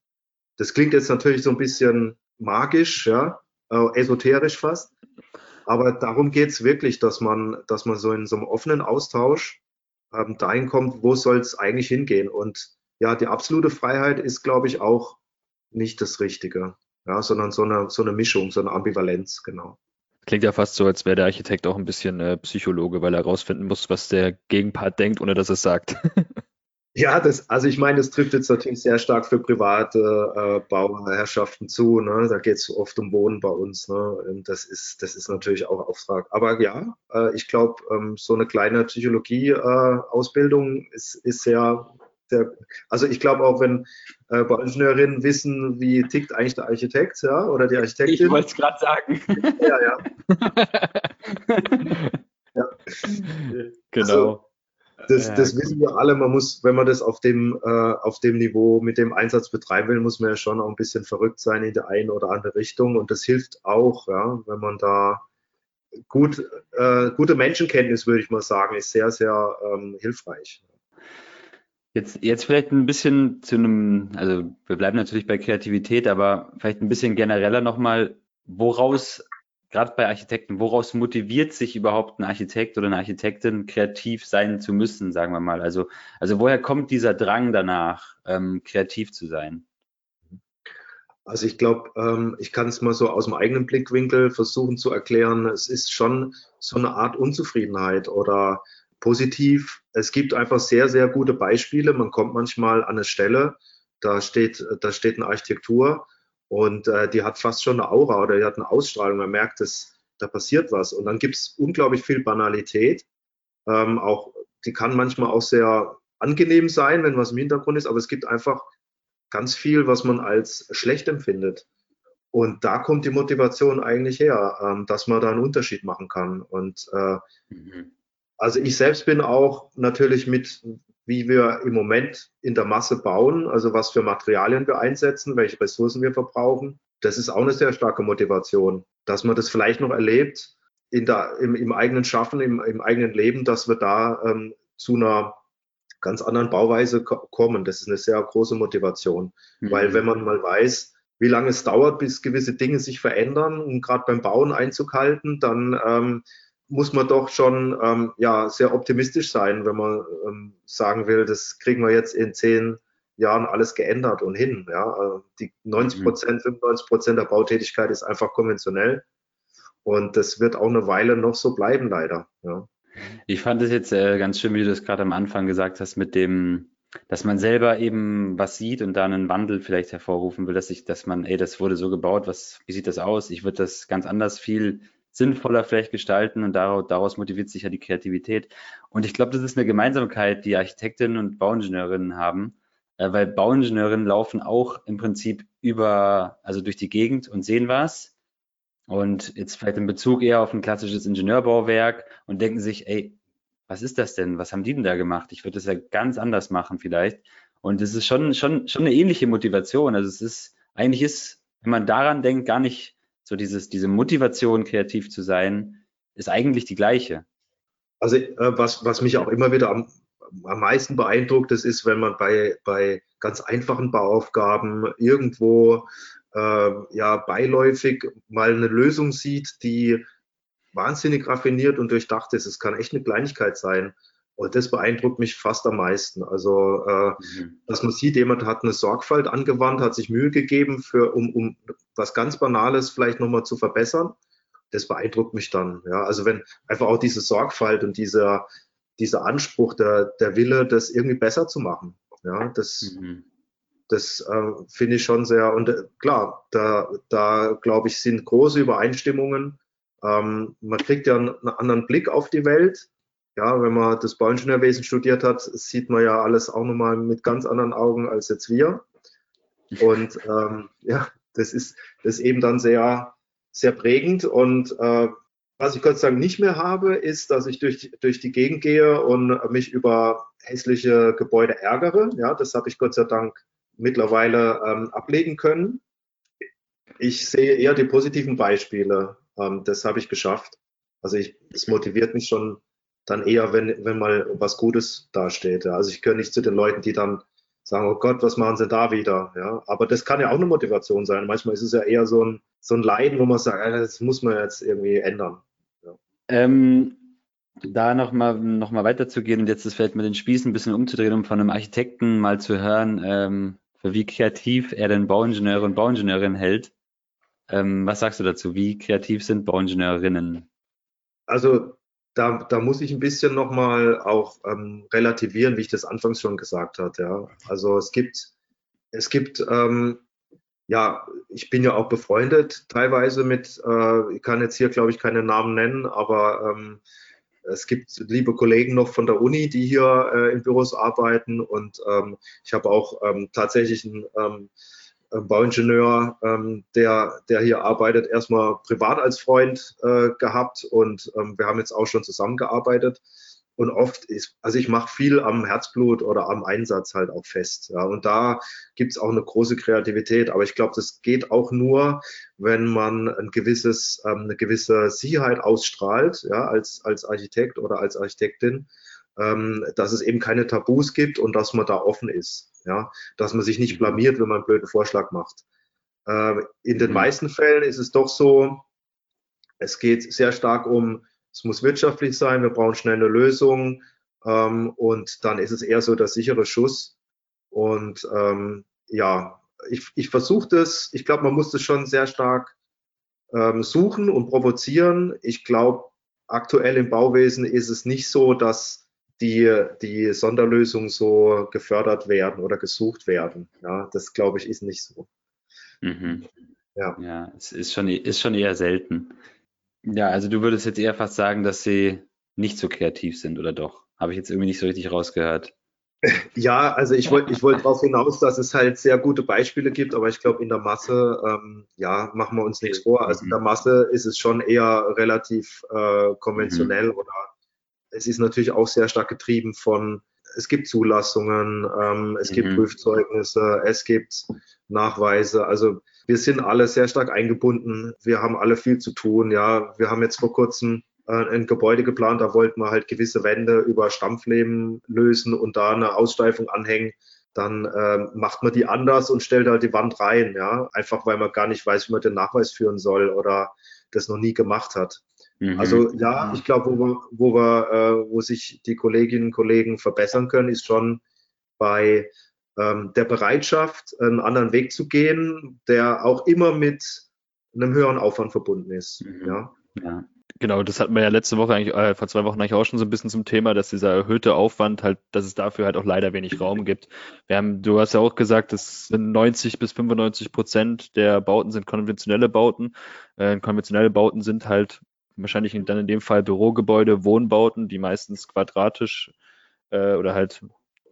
Das klingt jetzt natürlich so ein bisschen magisch, ja, äh, esoterisch fast. Aber darum geht es wirklich, dass man, dass man so in so einem offenen Austausch ähm, dahin kommt, wo soll es eigentlich hingehen. Und ja, die absolute Freiheit ist, glaube ich, auch nicht das Richtige, ja, sondern so eine, so eine Mischung, so eine Ambivalenz, genau. Klingt ja fast so, als wäre der Architekt auch ein bisschen äh, Psychologe, weil er herausfinden muss, was der Gegenpart denkt, ohne dass er es sagt. Ja, das, also ich meine, das trifft jetzt natürlich sehr stark für private äh, Bauherrschaften zu. Ne? Da geht es oft um Wohnen bei uns. Ne? Und das ist, das ist natürlich auch Auftrag. Aber ja, äh, ich glaube, ähm, so eine kleine Psychologie-Ausbildung äh, ist, ist sehr, sehr, also ich glaube auch, wenn äh, Bauingenieurinnen wissen, wie tickt eigentlich der Architekt, ja, oder die Architektin. Ich wollte es gerade sagen. Ja, ja. ja. Genau. Also, das, ja, das wissen wir alle. Man muss, wenn man das auf dem, äh, auf dem Niveau mit dem Einsatz betreiben will, muss man ja schon auch ein bisschen verrückt sein in der einen oder andere Richtung. Und das hilft auch, ja, wenn man da gut, äh, gute Menschenkenntnis, würde ich mal sagen, ist sehr, sehr ähm, hilfreich. Jetzt, jetzt vielleicht ein bisschen zu einem, also wir bleiben natürlich bei Kreativität, aber vielleicht ein bisschen genereller nochmal, woraus gerade bei Architekten, woraus motiviert sich überhaupt ein Architekt oder eine Architektin, kreativ sein zu müssen, sagen wir mal? Also, also woher kommt dieser Drang danach, ähm, kreativ zu sein? Also ich glaube, ähm, ich kann es mal so aus dem eigenen Blickwinkel versuchen zu erklären. Es ist schon so eine Art Unzufriedenheit oder positiv. Es gibt einfach sehr, sehr gute Beispiele. Man kommt manchmal an eine Stelle, da steht, da steht eine Architektur und äh, die hat fast schon eine Aura oder die hat eine Ausstrahlung. Man merkt, dass da passiert was. Und dann gibt es unglaublich viel Banalität. Ähm, auch, die kann manchmal auch sehr angenehm sein, wenn was im Hintergrund ist, aber es gibt einfach ganz viel, was man als schlecht empfindet. Und da kommt die Motivation eigentlich her, ähm, dass man da einen Unterschied machen kann. Und äh, mhm. also ich selbst bin auch natürlich mit wie wir im Moment in der Masse bauen, also was für Materialien wir einsetzen, welche Ressourcen wir verbrauchen. Das ist auch eine sehr starke Motivation, dass man das vielleicht noch erlebt in der, im, im eigenen Schaffen, im, im, eigenen Leben, dass wir da ähm, zu einer ganz anderen Bauweise kommen. Das ist eine sehr große Motivation, mhm. weil wenn man mal weiß, wie lange es dauert, bis gewisse Dinge sich verändern, um gerade beim Bauen Einzug halten, dann ähm, muss man doch schon ähm, ja, sehr optimistisch sein, wenn man ähm, sagen will, das kriegen wir jetzt in zehn Jahren alles geändert und hin. Ja? Also die 90 Prozent, 95 Prozent der Bautätigkeit ist einfach konventionell und das wird auch eine Weile noch so bleiben, leider. Ja. Ich fand es jetzt äh, ganz schön, wie du das gerade am Anfang gesagt hast, mit dem, dass man selber eben was sieht und da einen Wandel vielleicht hervorrufen will, dass ich, dass man, ey, das wurde so gebaut, was, wie sieht das aus? Ich würde das ganz anders viel sinnvoller vielleicht gestalten und daraus, daraus motiviert sich ja die Kreativität. Und ich glaube, das ist eine Gemeinsamkeit, die Architektinnen und Bauingenieurinnen haben. äh, weil Bauingenieurinnen laufen auch im Prinzip über, also durch die Gegend und sehen was. Und jetzt vielleicht in Bezug eher auf ein klassisches Ingenieurbauwerk und denken sich, ey, was ist das denn? Was haben die denn da gemacht? Ich würde das ja ganz anders machen vielleicht. Und es ist schon, schon, schon eine ähnliche Motivation. Also es ist, eigentlich ist, wenn man daran denkt, gar nicht so dieses, diese Motivation, kreativ zu sein, ist eigentlich die gleiche. Also äh, was, was mich auch immer wieder am, am meisten beeindruckt, das ist, wenn man bei, bei ganz einfachen Bauaufgaben irgendwo äh, ja beiläufig mal eine Lösung sieht, die wahnsinnig raffiniert und durchdacht ist. Es kann echt eine Kleinigkeit sein. Und das beeindruckt mich fast am meisten. Also, äh, mhm. dass man sieht, jemand hat eine Sorgfalt angewandt, hat sich Mühe gegeben, für, um, um was ganz Banales vielleicht nochmal zu verbessern. Das beeindruckt mich dann. Ja, also wenn einfach auch diese Sorgfalt und dieser, dieser Anspruch, der, der Wille, das irgendwie besser zu machen. Ja, das, mhm. das äh, finde ich schon sehr, und äh, klar, da, da glaube ich, sind große Übereinstimmungen. Ähm, man kriegt ja einen, einen anderen Blick auf die Welt ja, wenn man das Bauingenieurwesen studiert hat, sieht man ja alles auch nochmal mit ganz anderen Augen als jetzt wir. Und ähm, ja, das ist, das ist eben dann sehr, sehr prägend. Und äh, was ich Gott sei Dank nicht mehr habe, ist, dass ich durch, durch die Gegend gehe und mich über hässliche Gebäude ärgere. Ja, das habe ich Gott sei Dank mittlerweile ähm, ablegen können. Ich sehe eher die positiven Beispiele. Ähm, das habe ich geschafft. Also ich, es motiviert mich schon dann eher, wenn, wenn mal was Gutes dasteht. Ja. Also ich gehöre nicht zu den Leuten, die dann sagen, oh Gott, was machen sie da wieder? Ja. Aber das kann ja auch eine Motivation sein. Manchmal ist es ja eher so ein, so ein Leiden, wo man sagt, das muss man jetzt irgendwie ändern. Ja. Ähm, da nochmal noch mal weiterzugehen und jetzt das vielleicht mit den Spießen ein bisschen umzudrehen, um von einem Architekten mal zu hören, ähm, für wie kreativ er denn Bauingenieure und Bauingenieurinnen hält. Ähm, was sagst du dazu? Wie kreativ sind Bauingenieurinnen? Also da, da muss ich ein bisschen nochmal auch ähm, relativieren, wie ich das anfangs schon gesagt hatte. Ja. Also es gibt, es gibt, ähm, ja, ich bin ja auch befreundet teilweise mit, äh, ich kann jetzt hier, glaube ich, keine Namen nennen, aber ähm, es gibt liebe Kollegen noch von der Uni, die hier äh, in Büros arbeiten und ähm, ich habe auch ähm, tatsächlich ein ähm, Bauingenieur, ähm, der, der hier arbeitet, erstmal privat als Freund äh, gehabt und ähm, wir haben jetzt auch schon zusammengearbeitet. Und oft ist, also ich mache viel am Herzblut oder am Einsatz halt auch fest. Ja. Und da gibt's auch eine große Kreativität. Aber ich glaube, das geht auch nur, wenn man ein gewisses, ähm, eine gewisse Sicherheit ausstrahlt, ja, als, als Architekt oder als Architektin, ähm, dass es eben keine Tabus gibt und dass man da offen ist ja, dass man sich nicht mhm. blamiert, wenn man einen blöden Vorschlag macht. Äh, in den mhm. meisten Fällen ist es doch so, es geht sehr stark um, es muss wirtschaftlich sein, wir brauchen schnell eine Lösung ähm, und dann ist es eher so der sichere Schuss. Und ähm, ja, ich, ich versuche das, ich glaube, man muss das schon sehr stark ähm, suchen und provozieren. Ich glaube, aktuell im Bauwesen ist es nicht so, dass die, die Sonderlösungen so gefördert werden oder gesucht werden. Ja, das glaube ich ist nicht so. Mhm. Ja. ja, es ist schon, ist schon eher selten. Ja, also du würdest jetzt eher fast sagen, dass sie nicht so kreativ sind, oder doch? Habe ich jetzt irgendwie nicht so richtig rausgehört. Ja, also ich wollte ich wollt darauf hinaus, dass es halt sehr gute Beispiele gibt, aber ich glaube, in der Masse, ähm, ja, machen wir uns nichts vor. Also in der Masse ist es schon eher relativ äh, konventionell mhm. oder es ist natürlich auch sehr stark getrieben von, es gibt Zulassungen, ähm, es mhm. gibt Prüfzeugnisse, es gibt Nachweise. Also wir sind alle sehr stark eingebunden. Wir haben alle viel zu tun. Ja, wir haben jetzt vor kurzem äh, ein Gebäude geplant, da wollten wir halt gewisse Wände über Stampfleben lösen und da eine Aussteifung anhängen. Dann äh, macht man die anders und stellt halt die Wand rein, ja, einfach weil man gar nicht weiß, wie man den Nachweis führen soll oder das noch nie gemacht hat. Mhm. Also ja, ich glaube, wo wir, wo wir, äh, wo sich die Kolleginnen und Kollegen verbessern können, ist schon bei ähm, der Bereitschaft, einen anderen Weg zu gehen, der auch immer mit einem höheren Aufwand verbunden ist. Mhm. Ja. ja. Genau, das hatten wir ja letzte Woche eigentlich, äh, vor zwei Wochen eigentlich auch schon so ein bisschen zum Thema, dass dieser erhöhte Aufwand halt, dass es dafür halt auch leider wenig Raum gibt. Wir haben, du hast ja auch gesagt, das sind 90 bis 95 Prozent der Bauten sind konventionelle Bauten. Äh, konventionelle Bauten sind halt wahrscheinlich dann in dem Fall Bürogebäude, Wohnbauten, die meistens quadratisch äh, oder halt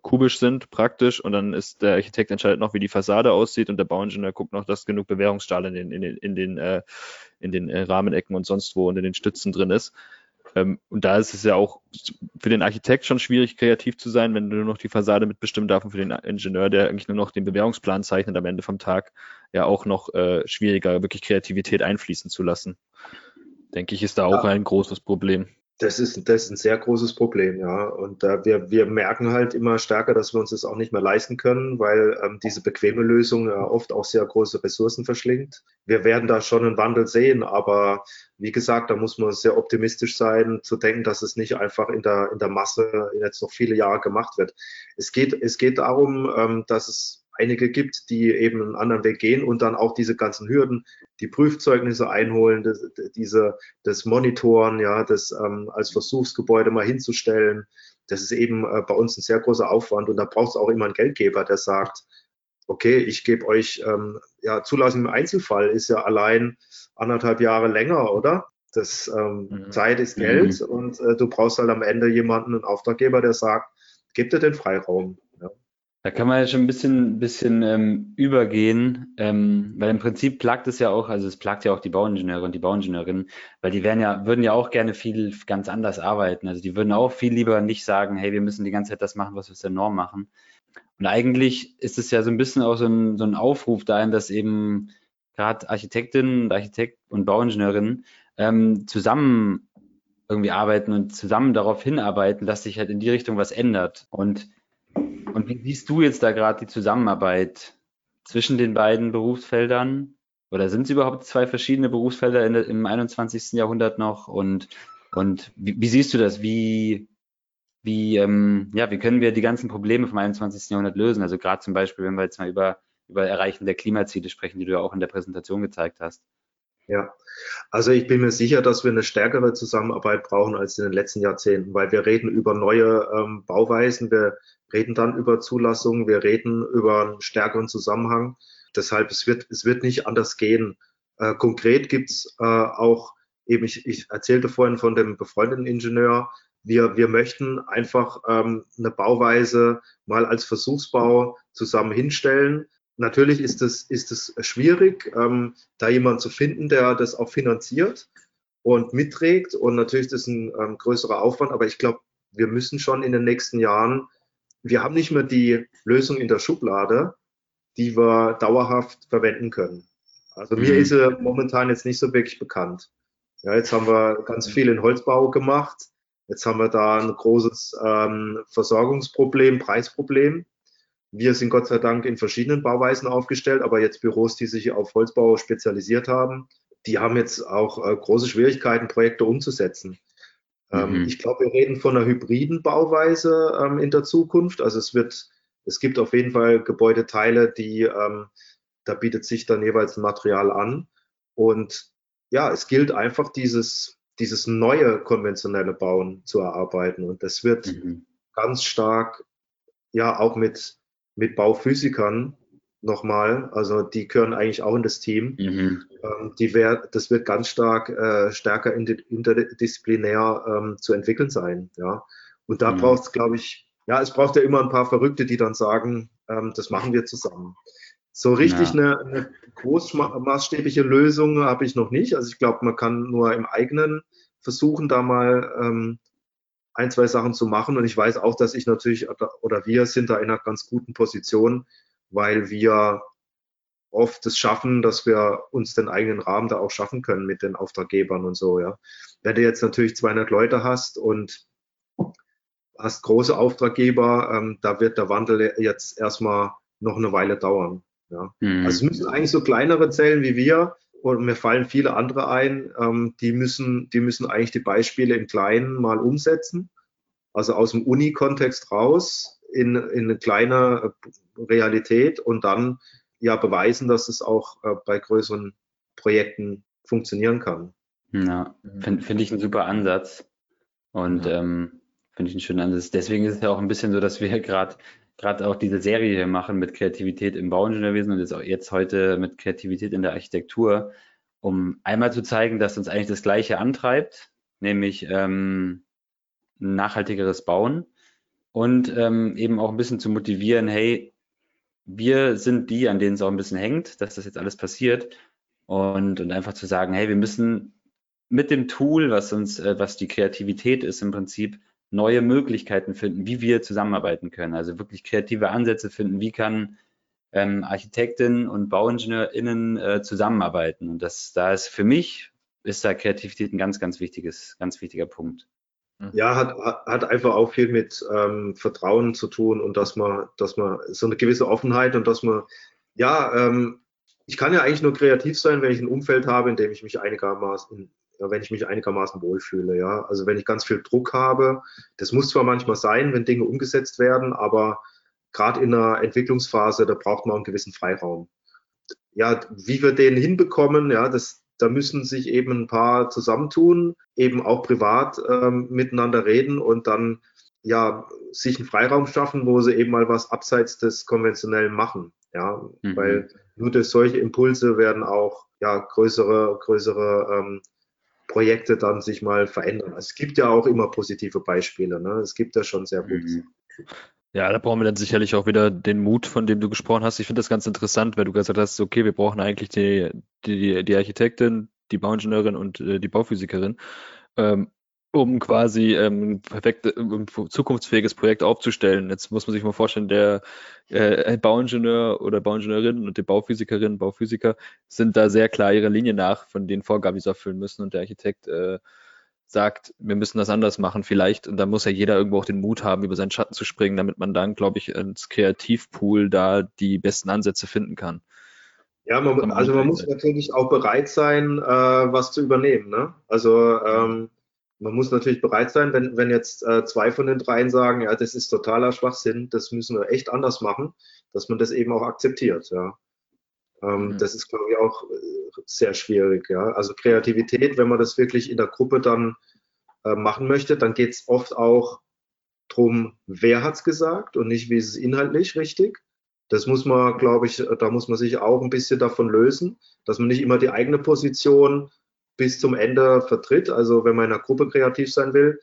kubisch sind, praktisch. Und dann ist der Architekt entscheidet noch, wie die Fassade aussieht und der Bauingenieur guckt noch, dass genug Bewährungsstahl in den, in den, in den, äh, in den äh, Rahmenecken und sonst wo und in den Stützen drin ist. Ähm, und da ist es ja auch für den Architekt schon schwierig, kreativ zu sein, wenn du nur noch die Fassade mitbestimmen darfst und für den Ingenieur, der eigentlich nur noch den Bewährungsplan zeichnet am Ende vom Tag, ja auch noch äh, schwieriger, wirklich Kreativität einfließen zu lassen. Denke ich, ist da auch ja. ein großes Problem. Das ist, das ist ein sehr großes Problem, ja. Und äh, wir, wir merken halt immer stärker, dass wir uns das auch nicht mehr leisten können, weil ähm, diese bequeme Lösung ja oft auch sehr große Ressourcen verschlingt. Wir werden da schon einen Wandel sehen, aber wie gesagt, da muss man sehr optimistisch sein, zu denken, dass es nicht einfach in der, in der Masse jetzt noch viele Jahre gemacht wird. Es geht, es geht darum, ähm, dass es einige gibt, die eben einen anderen Weg gehen und dann auch diese ganzen Hürden, die Prüfzeugnisse einholen, das, diese, das Monitoren, ja, das ähm, als Versuchsgebäude mal hinzustellen. Das ist eben äh, bei uns ein sehr großer Aufwand und da braucht es auch immer einen Geldgeber, der sagt, okay, ich gebe euch, ähm, ja, Zulassung im Einzelfall ist ja allein anderthalb Jahre länger, oder? Das ähm, mhm. Zeit ist Geld mhm. und äh, du brauchst halt am Ende jemanden, einen Auftraggeber, der sagt, gib dir den Freiraum. Da kann man ja schon ein bisschen, bisschen ähm, übergehen, ähm, weil im Prinzip plagt es ja auch, also es plagt ja auch die Bauingenieure und die Bauingenieurinnen, weil die werden ja, würden ja auch gerne viel ganz anders arbeiten. Also die würden auch viel lieber nicht sagen, hey, wir müssen die ganze Zeit das machen, was wir aus der Norm machen. Und eigentlich ist es ja so ein bisschen auch so ein, so ein Aufruf dahin, dass eben gerade Architektinnen und Architekt und Bauingenieurinnen ähm, zusammen irgendwie arbeiten und zusammen darauf hinarbeiten, dass sich halt in die Richtung was ändert. Und und wie siehst du jetzt da gerade die Zusammenarbeit zwischen den beiden Berufsfeldern? Oder sind es überhaupt zwei verschiedene Berufsfelder in, im 21. Jahrhundert noch? Und, und wie, wie siehst du das? Wie, wie, ähm, ja, wie können wir die ganzen Probleme vom 21. Jahrhundert lösen? Also gerade zum Beispiel, wenn wir jetzt mal über, über Erreichen der Klimaziele sprechen, die du ja auch in der Präsentation gezeigt hast. Ja, also ich bin mir sicher, dass wir eine stärkere Zusammenarbeit brauchen als in den letzten Jahrzehnten, weil wir reden über neue ähm, Bauweisen, wir reden dann über Zulassungen, wir reden über einen stärkeren Zusammenhang. Deshalb, es wird, es wird nicht anders gehen. Äh, konkret gibt's äh, auch, eben ich, ich erzählte vorhin von dem befreundeten Ingenieur, wir, wir möchten einfach ähm, eine Bauweise mal als Versuchsbau zusammen hinstellen, Natürlich ist es, ist es schwierig, ähm, da jemanden zu finden, der das auch finanziert und mitträgt. Und natürlich ist das ein ähm, größerer Aufwand, aber ich glaube, wir müssen schon in den nächsten Jahren, wir haben nicht mehr die Lösung in der Schublade, die wir dauerhaft verwenden können. Also mhm. mir ist sie momentan jetzt nicht so wirklich bekannt. Ja, jetzt haben wir ganz viel in Holzbau gemacht. Jetzt haben wir da ein großes ähm, Versorgungsproblem, Preisproblem. Wir sind Gott sei Dank in verschiedenen Bauweisen aufgestellt, aber jetzt Büros, die sich auf Holzbau spezialisiert haben, die haben jetzt auch äh, große Schwierigkeiten, Projekte umzusetzen. Ähm, mhm. Ich glaube, wir reden von einer hybriden Bauweise ähm, in der Zukunft. Also es wird, es gibt auf jeden Fall Gebäudeteile, die, ähm, da bietet sich dann jeweils ein Material an. Und ja, es gilt einfach dieses, dieses neue konventionelle Bauen zu erarbeiten. Und das wird mhm. ganz stark, ja, auch mit mit Bauphysikern nochmal, also die gehören eigentlich auch in das Team. Mhm. Ähm, die wär, das wird ganz stark äh, stärker interdisziplinär ähm, zu entwickeln sein. Ja. Und da mhm. braucht es, glaube ich, ja, es braucht ja immer ein paar Verrückte, die dann sagen, ähm, das machen wir zusammen. So richtig ja. eine, eine großmaßstäbliche Lösung habe ich noch nicht. Also ich glaube, man kann nur im eigenen versuchen, da mal ähm, ein, zwei Sachen zu machen. Und ich weiß auch, dass ich natürlich oder wir sind da in einer ganz guten Position, weil wir oft es schaffen, dass wir uns den eigenen Rahmen da auch schaffen können mit den Auftraggebern und so, ja. Wenn du jetzt natürlich 200 Leute hast und hast große Auftraggeber, ähm, da wird der Wandel jetzt erstmal noch eine Weile dauern, ja. Mhm. Also es müssen eigentlich so kleinere Zellen wie wir, und mir fallen viele andere ein, ähm, die, müssen, die müssen eigentlich die Beispiele im Kleinen mal umsetzen. Also aus dem Uni-Kontext raus in, in eine kleine äh, Realität und dann ja beweisen, dass es auch äh, bei größeren Projekten funktionieren kann. Ja, finde find ich einen super Ansatz und ja. ähm, finde ich einen schönen Ansatz. Deswegen ist es ja auch ein bisschen so, dass wir gerade gerade auch diese Serie hier machen mit Kreativität im Bauingenieurwesen und jetzt, auch jetzt heute mit Kreativität in der Architektur, um einmal zu zeigen, dass uns eigentlich das Gleiche antreibt, nämlich ähm, nachhaltigeres Bauen. und ähm, eben auch ein bisschen zu motivieren, hey, wir sind die, an denen es auch ein bisschen hängt, dass das jetzt alles passiert und, und einfach zu sagen, hey, wir müssen mit dem Tool, was uns, äh, was die Kreativität ist im Prinzip, neue Möglichkeiten finden, wie wir zusammenarbeiten können. Also wirklich kreative Ansätze finden, wie kann ähm, Architektinnen und BauingenieurInnen äh, zusammenarbeiten. Und das, da ist für mich, ist da Kreativität ein ganz, ganz wichtiges, ganz wichtiger Punkt. Mhm. Ja, hat, hat einfach auch viel mit ähm, Vertrauen zu tun und dass man, dass man so eine gewisse Offenheit und dass man, ja, ähm, ich kann ja eigentlich nur kreativ sein, wenn ich ein Umfeld habe, in dem ich mich einigermaßen, wenn ich mich einigermaßen wohlfühle, ja. Also wenn ich ganz viel Druck habe, das muss zwar manchmal sein, wenn Dinge umgesetzt werden, aber gerade in einer Entwicklungsphase, da braucht man einen gewissen Freiraum. Ja, wie wir den hinbekommen, ja, das, da müssen sich eben ein paar zusammentun, eben auch privat ähm, miteinander reden und dann ja sich einen Freiraum schaffen, wo sie eben mal was abseits des konventionellen machen. Ja, mhm. weil nur durch solche Impulse werden auch ja größere, größere ähm, Projekte dann sich mal verändern. Also es gibt ja auch immer positive Beispiele. Ne? Es gibt ja schon sehr gute. Mhm. Ja, da brauchen wir dann sicherlich auch wieder den Mut, von dem du gesprochen hast. Ich finde das ganz interessant, weil du gesagt hast, okay, wir brauchen eigentlich die, die, die Architektin, die Bauingenieurin und äh, die Bauphysikerin, ähm, um quasi ähm, perfekt, um zukunftsfähiges Projekt aufzustellen. Jetzt muss man sich mal vorstellen, der äh, Bauingenieur oder Bauingenieurin und die Bauphysikerin, Bauphysiker sind da sehr klar ihre Linie nach von den Vorgaben, die sie erfüllen müssen und der Architekt äh, sagt, wir müssen das anders machen vielleicht. Und da muss ja jeder irgendwo auch den Mut haben, über seinen Schatten zu springen, damit man dann, glaube ich, ins Kreativpool da die besten Ansätze finden kann. Ja, man, also man muss natürlich auch bereit sein, äh, was zu übernehmen. Ne? Also ähm, man muss natürlich bereit sein, wenn, wenn jetzt äh, zwei von den dreien sagen, ja, das ist totaler Schwachsinn, das müssen wir echt anders machen, dass man das eben auch akzeptiert. Ja. Ähm, mhm. Das ist, glaube ich, auch äh, sehr schwierig. Ja? Also Kreativität, wenn man das wirklich in der Gruppe dann äh, machen möchte, dann geht es oft auch darum, wer hat es gesagt und nicht, wie ist es inhaltlich richtig. Das muss man, glaube ich, da muss man sich auch ein bisschen davon lösen, dass man nicht immer die eigene Position bis zum Ende vertritt. Also wenn man in einer Gruppe kreativ sein will,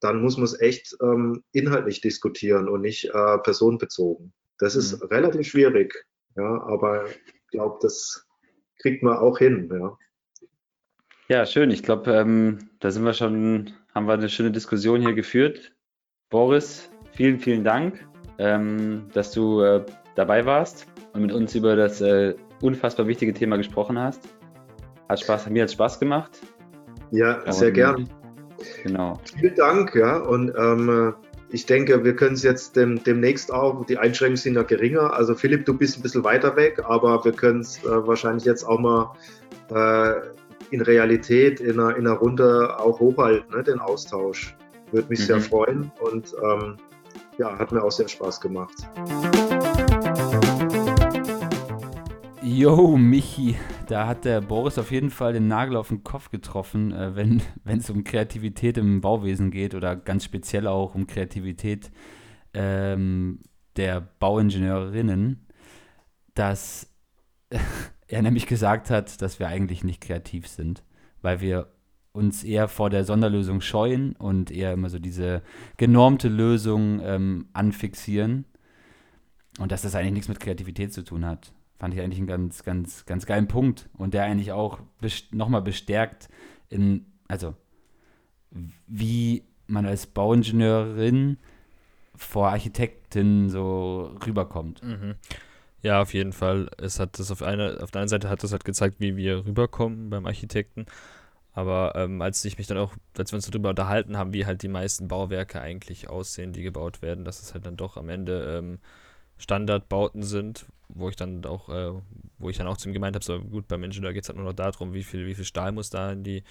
dann muss man es echt ähm, inhaltlich diskutieren und nicht äh, personenbezogen. Das ist mhm. relativ schwierig, ja, aber glaube, das kriegt man auch hin. Ja, ja schön. Ich glaube, ähm, da sind wir schon, haben wir eine schöne Diskussion hier geführt. Boris, vielen, vielen Dank, ähm, dass du äh, dabei warst und mit uns über das äh, unfassbar wichtige Thema gesprochen hast. Hat Spaß, mir hat Spaß gemacht. Ja, sehr gern. Genau. Vielen Dank, ja. Und ähm, ich denke, wir können es jetzt dem, demnächst auch, die Einschränkungen sind ja geringer. Also Philipp, du bist ein bisschen weiter weg, aber wir können es äh, wahrscheinlich jetzt auch mal äh, in Realität in einer, in einer Runde auch hochhalten, ne, den Austausch. Würde mich mhm. sehr freuen und ähm, ja, hat mir auch sehr Spaß gemacht. Yo, Michi, da hat der Boris auf jeden Fall den Nagel auf den Kopf getroffen, äh, wenn es um Kreativität im Bauwesen geht oder ganz speziell auch um Kreativität ähm, der Bauingenieurinnen, dass er nämlich gesagt hat, dass wir eigentlich nicht kreativ sind, weil wir uns eher vor der Sonderlösung scheuen und eher immer so diese genormte Lösung ähm, anfixieren und dass das eigentlich nichts mit Kreativität zu tun hat. Fand ich eigentlich einen ganz, ganz, ganz geilen Punkt und der eigentlich auch nochmal bestärkt in, also wie man als Bauingenieurin vor Architektin so rüberkommt. Mhm. Ja, auf jeden Fall. Es hat das auf einer, auf der einen Seite hat das halt gezeigt, wie wir rüberkommen beim Architekten. Aber ähm, als ich mich dann auch, als wir uns darüber unterhalten haben, wie halt die meisten Bauwerke eigentlich aussehen, die gebaut werden, dass es halt dann doch am Ende ähm, Standardbauten sind, wo ich dann auch, äh, wo ich dann auch zu ihm gemeint habe, so gut, beim Ingenieur geht es halt nur noch darum, wie viel, wie viel Stahl muss da in die,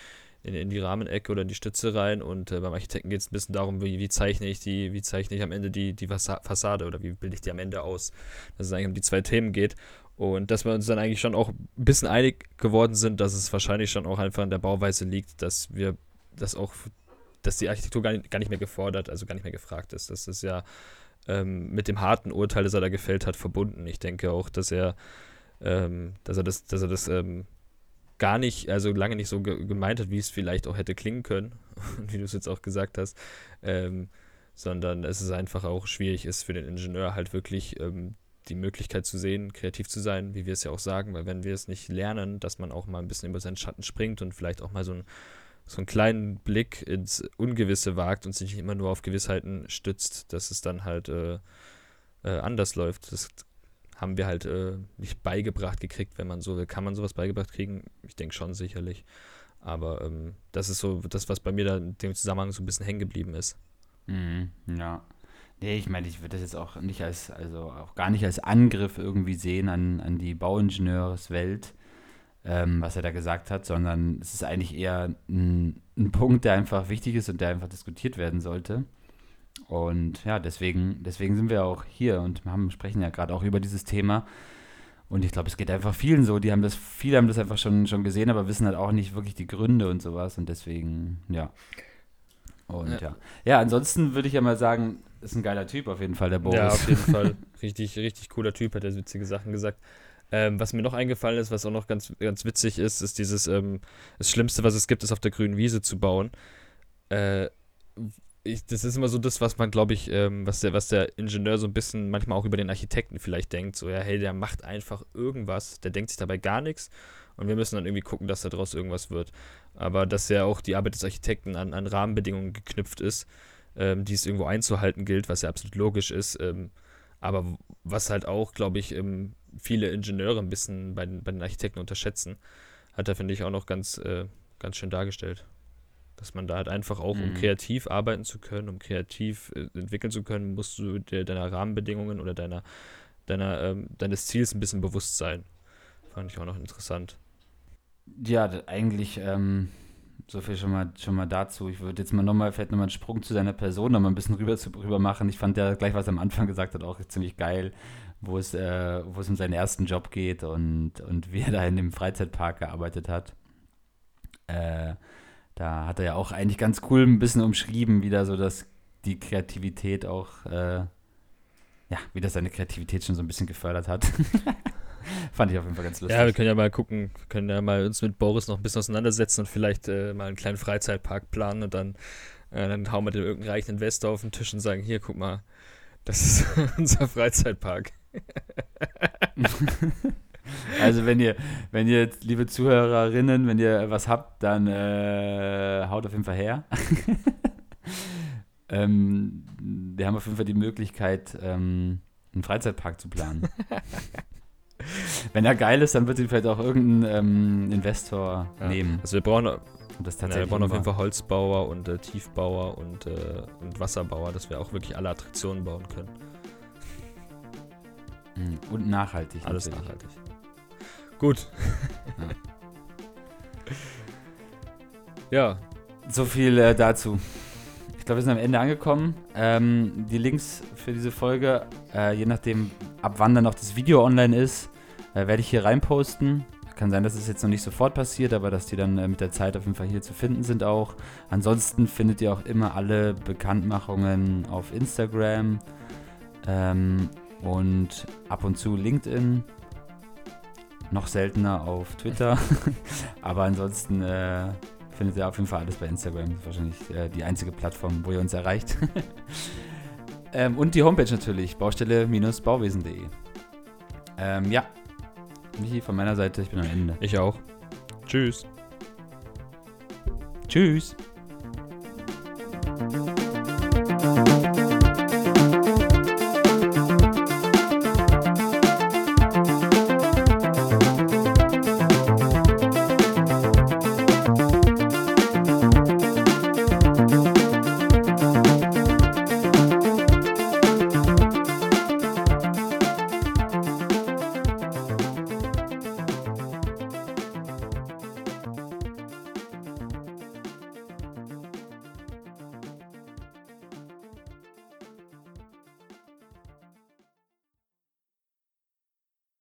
in, in die Rahmenecke oder in die Stütze rein und äh, beim Architekten geht es ein bisschen darum, wie, wie zeichne ich die, wie zeichne ich am Ende die, die Fassade oder wie bilde ich die am Ende aus. Dass es eigentlich um die zwei Themen geht. Und dass wir uns dann eigentlich schon auch ein bisschen einig geworden sind, dass es wahrscheinlich schon auch einfach in der Bauweise liegt, dass wir das auch, dass die Architektur gar nicht, gar nicht mehr gefordert, also gar nicht mehr gefragt ist. Das ist ja ähm, mit dem harten Urteil, das er da gefällt hat, verbunden. Ich denke auch, dass er, ähm, dass er das, dass er das ähm, gar nicht, also lange nicht so ge gemeint hat, wie es vielleicht auch hätte klingen können, wie du es jetzt auch gesagt hast, ähm, sondern es ist einfach auch schwierig ist für den Ingenieur halt wirklich ähm, die Möglichkeit zu sehen, kreativ zu sein, wie wir es ja auch sagen, weil wenn wir es nicht lernen, dass man auch mal ein bisschen über seinen Schatten springt und vielleicht auch mal so, ein, so einen kleinen Blick ins Ungewisse wagt und sich nicht immer nur auf Gewissheiten stützt, dass es dann halt äh, äh, anders läuft. Das haben wir halt äh, nicht beigebracht gekriegt, wenn man so will. Kann man sowas beigebracht kriegen? Ich denke schon sicherlich. Aber ähm, das ist so das, was bei mir da in dem Zusammenhang so ein bisschen hängen geblieben ist. Mhm, ja. Nee, ich meine, ich würde das jetzt auch nicht als, also auch gar nicht als Angriff irgendwie sehen an, an die Bauingenieurswelt, ähm, was er da gesagt hat, sondern es ist eigentlich eher ein, ein Punkt, der einfach wichtig ist und der einfach diskutiert werden sollte. Und ja, deswegen, deswegen sind wir auch hier und haben, sprechen ja gerade auch über dieses Thema. Und ich glaube, es geht einfach vielen so. Die haben das, viele haben das einfach schon, schon gesehen, aber wissen halt auch nicht wirklich die Gründe und sowas. Und deswegen, ja. Und ja. Ja, ja ansonsten würde ich ja mal sagen, ist ein geiler Typ auf jeden Fall, der Boris. Ja, auf jeden Fall. Richtig, richtig cooler Typ, hat er witzige Sachen gesagt. Ähm, was mir noch eingefallen ist, was auch noch ganz, ganz witzig ist, ist dieses, ähm, das Schlimmste, was es gibt, ist auf der grünen Wiese zu bauen. Äh, ich, das ist immer so das, was man, glaube ich, ähm, was, der, was der Ingenieur so ein bisschen manchmal auch über den Architekten vielleicht denkt. So, ja, hey, der macht einfach irgendwas, der denkt sich dabei gar nichts und wir müssen dann irgendwie gucken, dass daraus irgendwas wird. Aber dass ja auch die Arbeit des Architekten an, an Rahmenbedingungen geknüpft ist, ähm, die es irgendwo einzuhalten gilt, was ja absolut logisch ist. Ähm, aber was halt auch, glaube ich, ähm, viele Ingenieure ein bisschen bei den, bei den Architekten unterschätzen, hat er, finde ich, auch noch ganz, äh, ganz schön dargestellt. Dass man da halt einfach auch, mhm. um kreativ arbeiten zu können, um kreativ äh, entwickeln zu können, musst du dir deiner Rahmenbedingungen oder deiner, deiner, ähm, deines Ziels ein bisschen bewusst sein. Fand ich auch noch interessant. Ja, eigentlich ähm, so viel schon mal, schon mal dazu. Ich würde jetzt mal nochmal, vielleicht nochmal einen Sprung zu seiner Person nochmal ein bisschen rüber, zu, rüber machen. Ich fand ja gleich, was er am Anfang gesagt hat, auch ziemlich geil, wo es, äh, wo es um seinen ersten Job geht und, und wie er da in dem Freizeitpark gearbeitet hat. Äh, da hat er ja auch eigentlich ganz cool ein bisschen umschrieben, wie da so das, die Kreativität auch, äh, ja, wie das seine Kreativität schon so ein bisschen gefördert hat. Fand ich auf jeden Fall ganz lustig. Ja, wir können ja mal gucken, wir können ja mal uns mit Boris noch ein bisschen auseinandersetzen und vielleicht äh, mal einen kleinen Freizeitpark planen und dann, äh, dann hauen wir den irgendeinen reichen Investor auf den Tisch und sagen, hier, guck mal, das ist unser Freizeitpark. also wenn ihr, wenn ihr, liebe Zuhörerinnen, wenn ihr was habt, dann äh, haut auf jeden Fall her. ähm, wir haben auf jeden Fall die Möglichkeit, ähm, einen Freizeitpark zu planen. Wenn er geil ist, dann wird ihn vielleicht auch irgendein ähm, Investor ja. nehmen. Also wir brauchen, das ja, wir brauchen auf jeden Fall Holzbauer und äh, Tiefbauer und, äh, und Wasserbauer, dass wir auch wirklich alle Attraktionen bauen können. Hm, und nachhaltig. Alles natürlich. nachhaltig. Gut. Ja. ja. So viel äh, dazu. Ich glaube, wir sind am Ende angekommen. Ähm, die Links für diese Folge, äh, je nachdem, ab wann dann noch das Video online ist, äh, werde ich hier reinposten. Kann sein, dass es jetzt noch nicht sofort passiert, aber dass die dann äh, mit der Zeit auf jeden Fall hier zu finden sind auch. Ansonsten findet ihr auch immer alle Bekanntmachungen auf Instagram ähm, und ab und zu LinkedIn. Noch seltener auf Twitter. aber ansonsten äh, findet ihr auf jeden Fall alles bei Instagram. Das ist wahrscheinlich äh, die einzige Plattform, wo ihr uns erreicht. ähm, und die Homepage natürlich, baustelle-bauwesen.de. Ähm, ja, Michi, von meiner Seite, ich bin am Ende. Ich auch. Tschüss. Tschüss.